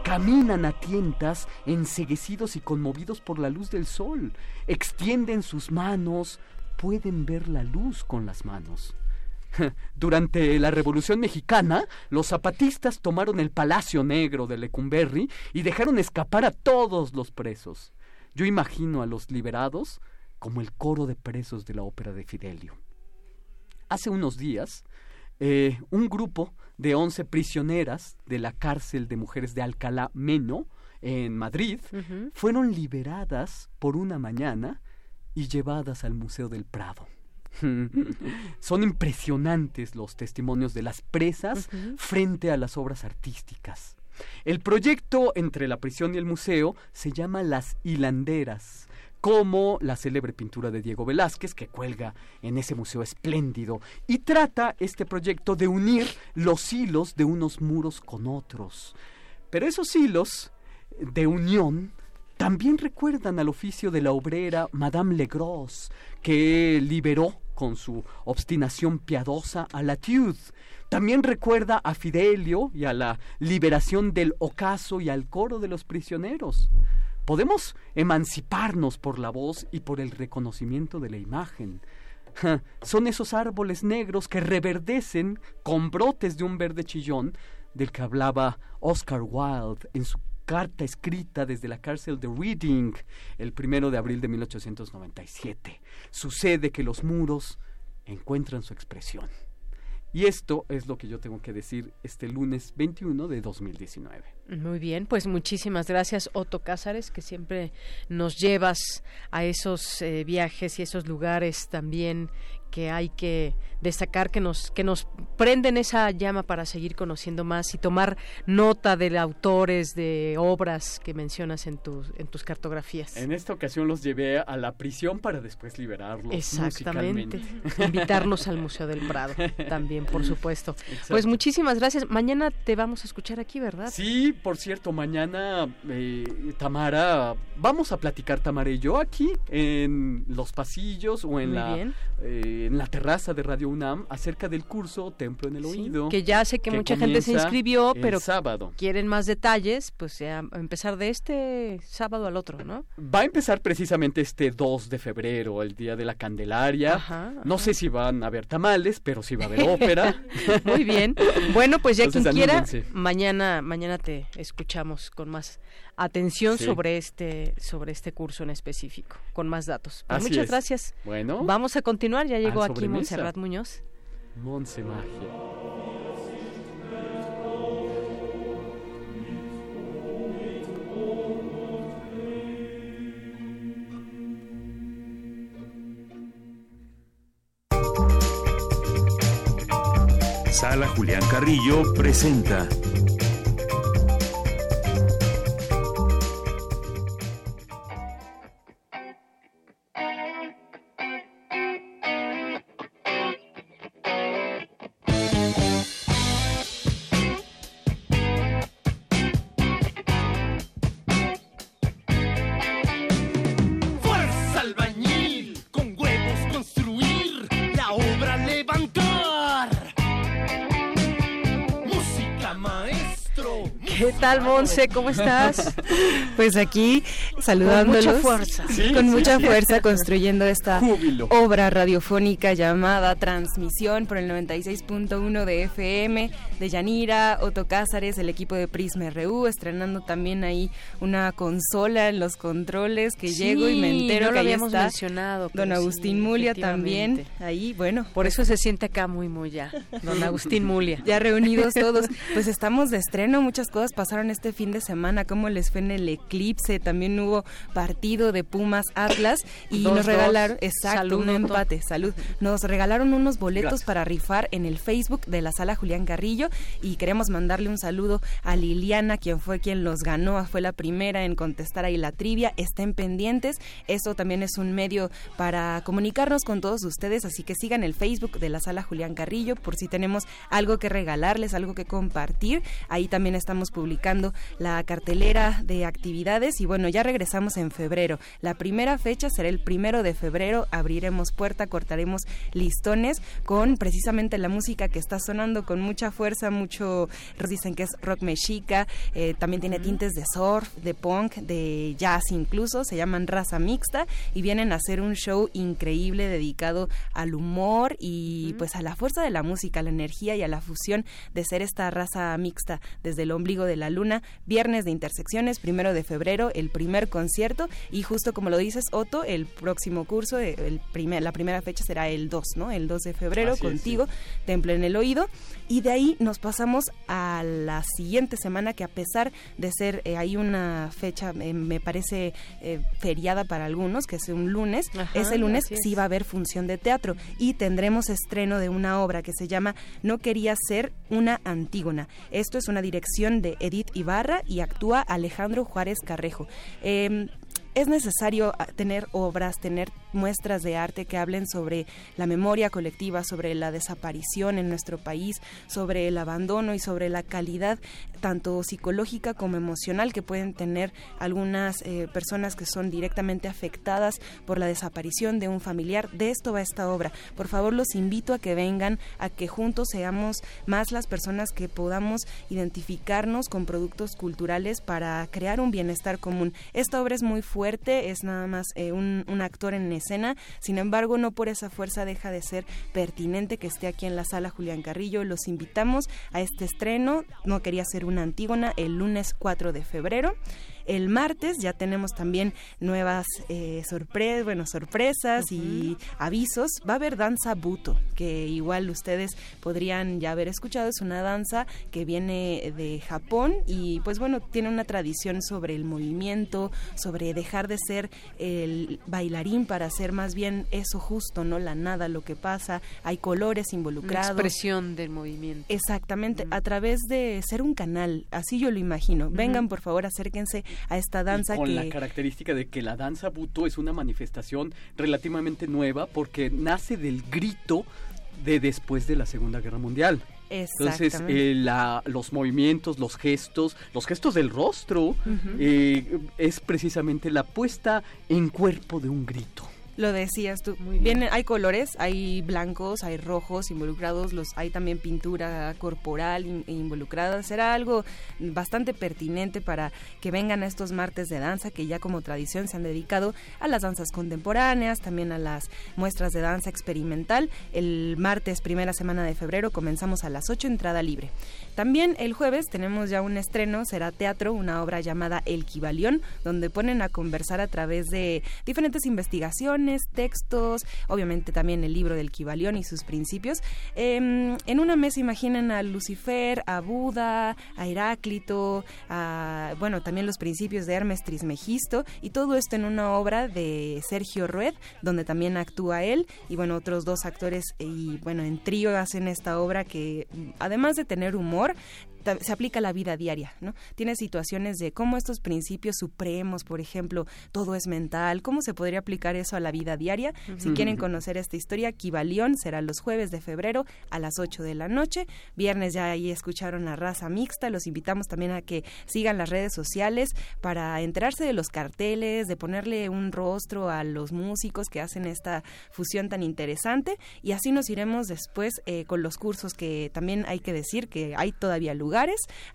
caminan a tientas enseguecidos y conmovidos por la luz del sol, extienden sus manos, pueden ver la luz con las manos. Durante la Revolución Mexicana, los zapatistas tomaron el Palacio Negro de Lecumberri y dejaron escapar a todos los presos. Yo imagino a los liberados como el coro de presos de la ópera de Fidelio. Hace unos días, eh, un grupo de 11 prisioneras de la cárcel de mujeres de Alcalá Meno, en Madrid, fueron liberadas por una mañana y llevadas al Museo del Prado. Son impresionantes los testimonios de las presas frente a las obras artísticas. El proyecto entre la prisión y el museo se llama Las Hilanderas como la célebre pintura de Diego Velázquez que cuelga en ese museo espléndido y trata este proyecto de unir los hilos de unos muros con otros. Pero esos hilos de unión también recuerdan al oficio de la obrera Madame Legros, que liberó con su obstinación piadosa a la Tude. También recuerda a Fidelio y a la liberación del ocaso y al coro de los prisioneros. Podemos emanciparnos por la voz y por el reconocimiento de la imagen. Son esos árboles negros que reverdecen con brotes de un verde chillón del que hablaba Oscar Wilde en su carta escrita desde la cárcel de Reading el primero de abril de 1897. Sucede que los muros encuentran su expresión. Y esto es lo que yo tengo que decir este lunes 21 de 2019. Muy bien, pues muchísimas gracias Otto Cázares, que siempre nos llevas a esos eh, viajes y esos lugares también que hay que destacar que nos que nos prenden esa llama para seguir conociendo más y tomar nota de autores de obras que mencionas en tus en tus cartografías. En esta ocasión los llevé a la prisión para después liberarlos Exactamente. Invitarnos al Museo del Prado también, por supuesto. Pues muchísimas gracias. Mañana te vamos a escuchar aquí, ¿verdad? Sí, por cierto, mañana eh, Tamara vamos a platicar Tamara y yo aquí en los pasillos o en la eh, en la terraza de Radio UNAM acerca del curso Templo en el Oído. Que ya sé que, mucha gente se inscribió, pero sábado. quieren más detalles, pues a empezar de este sábado al otro, ¿no? Va a empezar precisamente este 2 de febrero, el Día de la Candelaria. No sé si van a haber tamales, pero sí va a haber ópera. Muy bien. Bueno, pues ya quien quiera, mañana, mañana te escuchamos con más atención sobre este sobre este curso en específico, con más datos. Pues muchas gracias. Bueno, vamos a continuar. Ya llegó aquí Montserrat Muñoz. Monse Magia. Sala Julián Carrillo presenta tal, Monse? ¿Cómo estás? Pues aquí saludándolos. Con mucha fuerza. con mucha fuerza construyendo esta obra radiofónica llamada Transmisión por el 96.1 de FM de Yanira, Otto Cázares, el equipo de Prisma RU, estrenando también ahí una consola en los controles que llego y me entero que ahí está mencionado, Don Agustín Mulia también. Ahí, bueno. Por eso se siente acá muy muy ya. Don Agustín Mulia. Ya reunidos todos. Pues estamos de estreno, muchas cosas pasaron este fin de semana, cómo les fue en el eclipse, también hubo partido de Pumas Atlas y nos regalaron, exacto, un empate, salud. Nos regalaron unos boletos para rifar en el Facebook de la sala Julián Garrillo y queremos mandarle un saludo a Liliana, quien fue quien los ganó, fue la primera en contestar ahí la trivia. Estén pendientes, esto también es un medio para comunicarnos con todos ustedes, así que sigan el Facebook de la sala Julián Carrillo por si tenemos algo que regalarles, algo que compartir. Ahí también estamos publicando checando la cartelera de actividades y bueno, ya regresamos en febrero. La primera fecha será el primero de febrero, abriremos puerta, cortaremos listones con precisamente la música que está sonando con mucha fuerza, mucho, dicen que es rock mexica, eh, también tiene tintes de surf, de punk, de jazz incluso, se llaman Raza Mixta y vienen a hacer un show increíble dedicado al humor y pues a la fuerza de la música, a la energía y a la fusión de ser esta raza mixta desde el ombligo de la luna, viernes de intersecciones, primero de febrero, el primer concierto. Y justo como lo dices Otto, el próximo curso, el primer, la primera fecha será el 2, ¿no? El 2 de febrero contigo, Temple en el Oído. Y de ahí nos pasamos a la siguiente semana que a pesar de ser eh, hay una fecha eh, me parece eh, feriada para algunos que es un lunes ese lunes sí va a haber función de teatro. Y tendremos estreno de una obra que se llama No quería ser una Antígona. Esto es una dirección de Edith Ibarra y actúa Alejandro Juárez Carrejo. Em, es necesario ah, tener obras, tener muestras de arte que hablen sobre la memoria colectiva, sobre la desaparición en nuestro país, sobre el abandono y sobre la calidad tanto psicológica como emocional que pueden tener algunas eh, personas que son directamente afectadas por la desaparición de un familiar. De esto va esta obra. Por favor, los invito a que vengan, a que juntos seamos más las personas que podamos identificarnos con productos culturales para crear un bienestar común. Esta obra es muy fuerte, es nada más eh, un, un actor en escena, sin embargo no por esa fuerza deja de ser pertinente que esté aquí en la sala Julián Carrillo. Los invitamos a este estreno, no quería ser una Antígona el lunes 4 de febrero. El martes ya tenemos también nuevas eh, sorpresas, bueno, sorpresas y avisos. Va a haber danza buto, que igual ustedes podrían ya haber escuchado. Es una danza que viene de Japón y pues bueno, tiene una tradición sobre el movimiento, sobre dejar de ser el bailarín para ser más bien eso justo, ¿no? La nada, lo que pasa. Hay colores involucrados. La expresión del movimiento. Exactamente, a través de ser un canal, así yo lo imagino. Vengan, por favor, acérquense a esta danza con la característica de que la danza buto es una manifestación relativamente nueva porque nace del grito de después de la Segunda Guerra Mundial. Entonces, eh, los movimientos, los gestos, los gestos del rostro, eh, es precisamente la puesta en cuerpo de un grito. Lo decías tú. Muy bien. hay colores, hay blancos, hay rojos involucrados, los hay también pintura corporal involucrada. Será algo bastante pertinente para que vengan a estos martes de danza que ya como tradición se han dedicado a las danzas contemporáneas, también a las muestras de danza experimental. El martes, primera semana de febrero, comenzamos a las 8, entrada libre. También el jueves tenemos ya un estreno, será teatro, una obra llamada El Kibalión, donde ponen a conversar a través de diferentes investigaciones, textos, obviamente también el libro del Kibalión y sus principios. Em, en una mesa imaginan a Lucifer, a Buda, a Heráclito, a, bueno, también los principios de Hermes Trismegisto, y todo esto en una obra de Sergio Rued, donde también actúa él, y bueno, otros dos actores, y bueno, en trío hacen esta obra que, además de tener humor, se aplica a la vida diaria, ¿no? Tiene situaciones de cómo estos principios supremos, por ejemplo, todo es mental, cómo se podría aplicar eso a la vida diaria. Si quieren conocer esta historia, Kibalión será los jueves de febrero a las 8 de la noche. Viernes ya ahí escucharon la raza mixta. Los invitamos también a que sigan las redes sociales para enterarse de los carteles, de ponerle un rostro a los músicos que hacen esta fusión tan interesante. Y así nos iremos después eh, con los cursos que también hay que decir que hay todavía lugar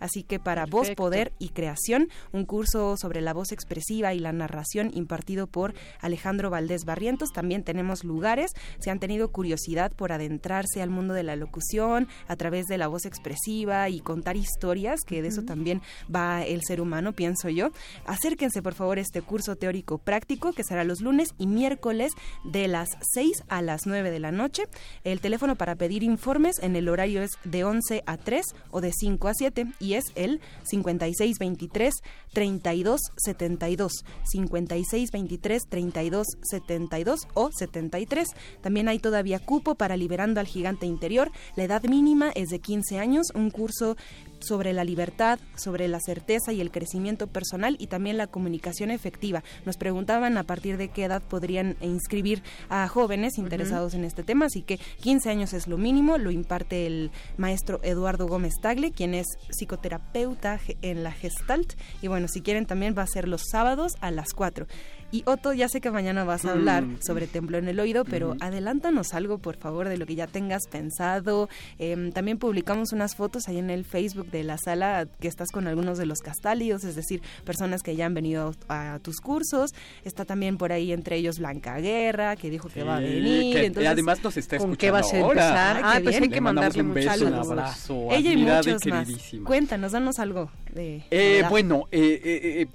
así que para voz, poder y creación, un curso sobre la voz expresiva y la narración impartido por Alejandro Valdés Barrientos, también tenemos lugares, si han tenido curiosidad por adentrarse al mundo de la locución a través de la voz expresiva y contar historias, que de eso también va el ser humano, pienso yo, acérquense por favor a este curso teórico práctico que será los lunes y miércoles de las 6 a las 9 de la noche. El teléfono para pedir informes en el horario es de 11 a 3 o de 5 a 7 y es el 5623 3272 5623 3272 o 73. También hay todavía cupo para Liberando al Gigante Interior. La edad mínima es de 15 años, un curso sobre la libertad, sobre la certeza y el crecimiento personal y también la comunicación efectiva. Nos preguntaban a partir de qué edad podrían inscribir a jóvenes interesados en este tema, así que 15 años es lo mínimo, lo imparte el maestro Eduardo Gómez Tagle, quien es psicoterapeuta en la Gestalt y bueno, si quieren también va a ser los sábados a las 4. Y Otto, ya sé que mañana vas a hablar mm. sobre Templo en el Oído, pero mm. adelántanos algo, por favor, de lo que ya tengas pensado. Em, también publicamos unas fotos ahí en el Facebook de la sala que estás con algunos de los castálidos, es decir, personas que ya han venido a, tus cursos. Está también por ahí entre ellos Blanca Guerra, que dijo que va a venir. entonces, además nos está escuchando ¿Con qué va a empezar? Ah, pues hay que mandarle un beso, un abrazo. Ella y muchos más. Cuéntanos, danos algo de... Eh, bueno, eh, eh, eh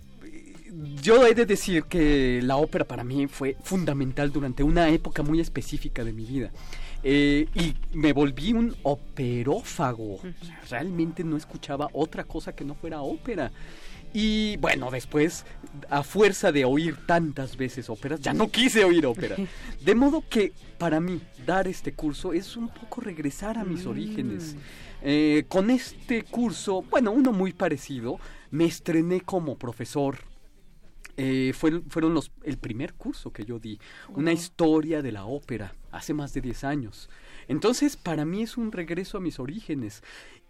yo he de decir que la ópera para mí fue fundamental durante una época muy específica de mi vida. Eh, y me volví un operófago. realmente no escuchaba otra cosa que no fuera ópera. Y bueno, después, a fuerza de oír tantas veces óperas, ya no quise oír ópera. De modo que para mí dar este curso es un poco regresar a mis mm. orígenes. Eh, con este curso, bueno, uno muy parecido, me estrené como profesor eh, fueron los, el primer curso que yo di, una historia de la ópera, hace más de 10 años. Entonces, para mí es un regreso a mis orígenes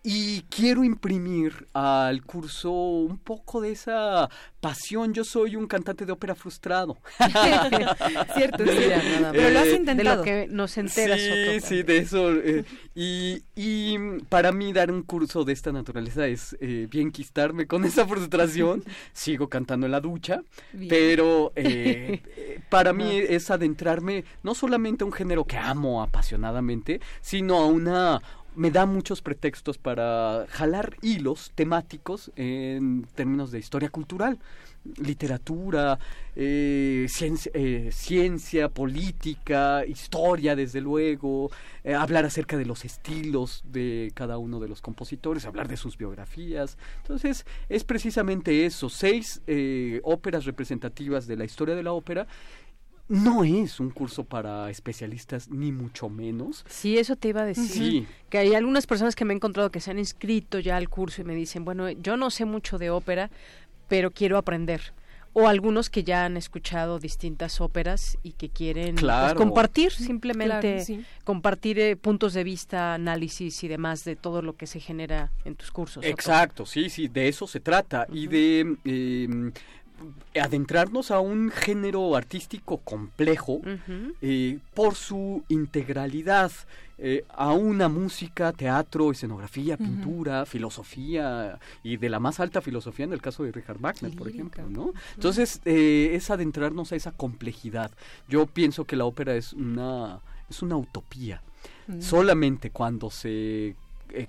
y quiero imprimir al curso un poco de esa pasión. Yo soy un cantante de ópera frustrado. Cierto, sí, nada Pero lo has eh, intentado. De lo que nos enteras. Sí, sí, de eso. Eh, y, y, para mí dar un curso de esta naturaleza es eh, bien quistarme con esa frustración. Sigo cantando en la ducha, pero eh, para mí es adentrarme no solamente a un género que amo apasionadamente, sino a una me da muchos pretextos para jalar hilos temáticos en términos de historia cultural, literatura, eh, eh, ciencia, política, historia, desde luego, eh, hablar acerca de los estilos de cada uno de los compositores, hablar de sus biografías. Entonces, es precisamente eso, seis óperas representativas de la historia de la ópera no es un curso para especialistas, ni mucho menos. Sí, eso te iba a decir. Sí. Que hay algunas personas que me he encontrado que se han inscrito ya al curso y me dicen, bueno, yo no sé mucho de ópera, pero quiero aprender. O algunos que ya han escuchado distintas óperas y que quieren pues, compartir, simplemente compartir eh, puntos de vista, análisis y demás de todo lo que se genera en tus cursos. Exacto, sí, sí, de eso se trata. Y de... Em, adentrarnos a un género artístico complejo eh, por su integralidad, eh, a una música, teatro, escenografía, pintura, filosofía y de la más alta filosofía en el caso de Richard Wagner, por ejemplo, ¿no? Entonces eh, es adentrarnos a esa complejidad. Yo pienso que la ópera es una es una utopía. Solamente cuando se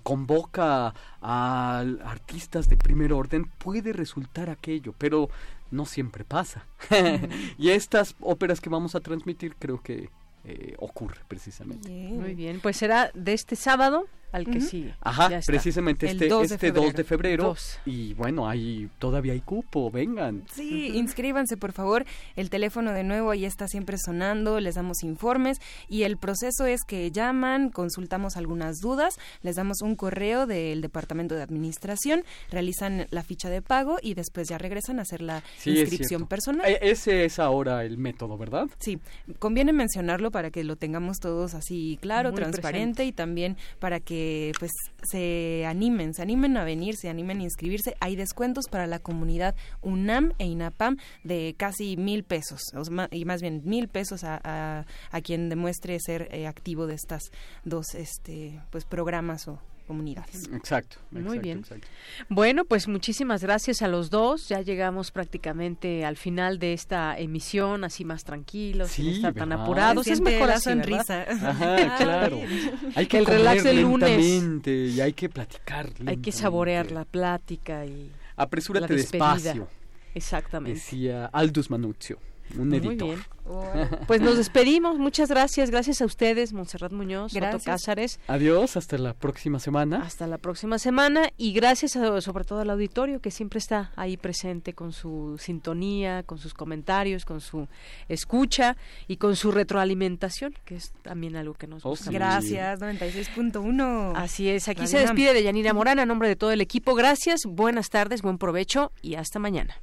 convoca a artistas de primer orden puede resultar aquello, pero no siempre pasa. y estas óperas que vamos a transmitir creo que eh, ocurre precisamente. Muy bien, pues será de este sábado al que sí. Ajá, precisamente este 2 de este febrero. 2 de febrero. Y bueno, hay todavía hay cupo, vengan. Sí, inscríbanse por favor. El teléfono de nuevo ahí está siempre sonando, les damos informes y el proceso es que llaman, consultamos algunas dudas, les damos un correo del departamento de administración, realizan la ficha de pago y después ya regresan a hacer la inscripción personal. E, ese es ahora el método, ¿verdad? Sí, conviene mencionarlo para que lo tengamos todos así claro, transparente y también para que pues se animen, se animen a venir, se animen a inscribirse. Hay descuentos para la comunidad UNAM e INAPAM de casi mil pesos, y más bien mil pesos a, a, quien demuestre ser eh, activo de estas dos este, pues programas o comunidades. Exacto. Muy bien. Bueno, pues muchísimas gracias a los dos. Ya llegamos prácticamente al final de esta emisión, así más tranquilos, sin estar tan apurados. Es mejor la sonrisa. Ajá, claro. Hay que el relax el lunes y hay que platicar. Hay que saborear la plática y apresúrate despacio. Exactamente. Decía Aldus Manuzio. Un editor. Muy bien. Pues nos despedimos. Muchas gracias. Gracias a ustedes, Montserrat Muñoz, Otto Cázares. Adiós, hasta la próxima semana. Hasta la próxima semana y gracias sobre todo al auditorio que siempre está ahí presente con su sintonía, con sus comentarios, con su escucha y con su retroalimentación, que es también algo que nos oh, gusta. Gracias, 96.1. Así es. Aquí se despide de Yanira Morán a nombre de todo el equipo. Gracias, buenas tardes, buen provecho y hasta mañana.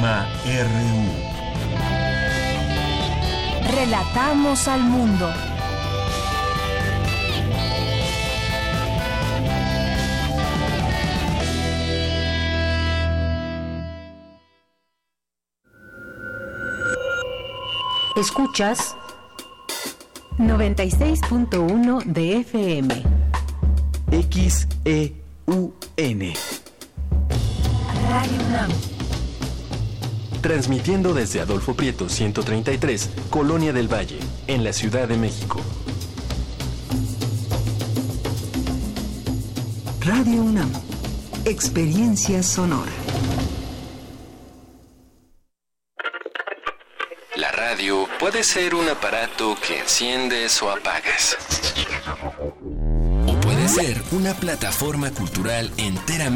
Prisma RU. Relatamos al mundo. Escuchas 96.1 de FM. XEUN. Radio UNAM. Transmitiendo desde Adolfo Prieto 133, Colonia del Valle, en la Ciudad de México. Radio UNAM. Experiencia sonora. La radio puede ser un aparato que enciendes o apagas. O puede ser una plataforma cultural enteramente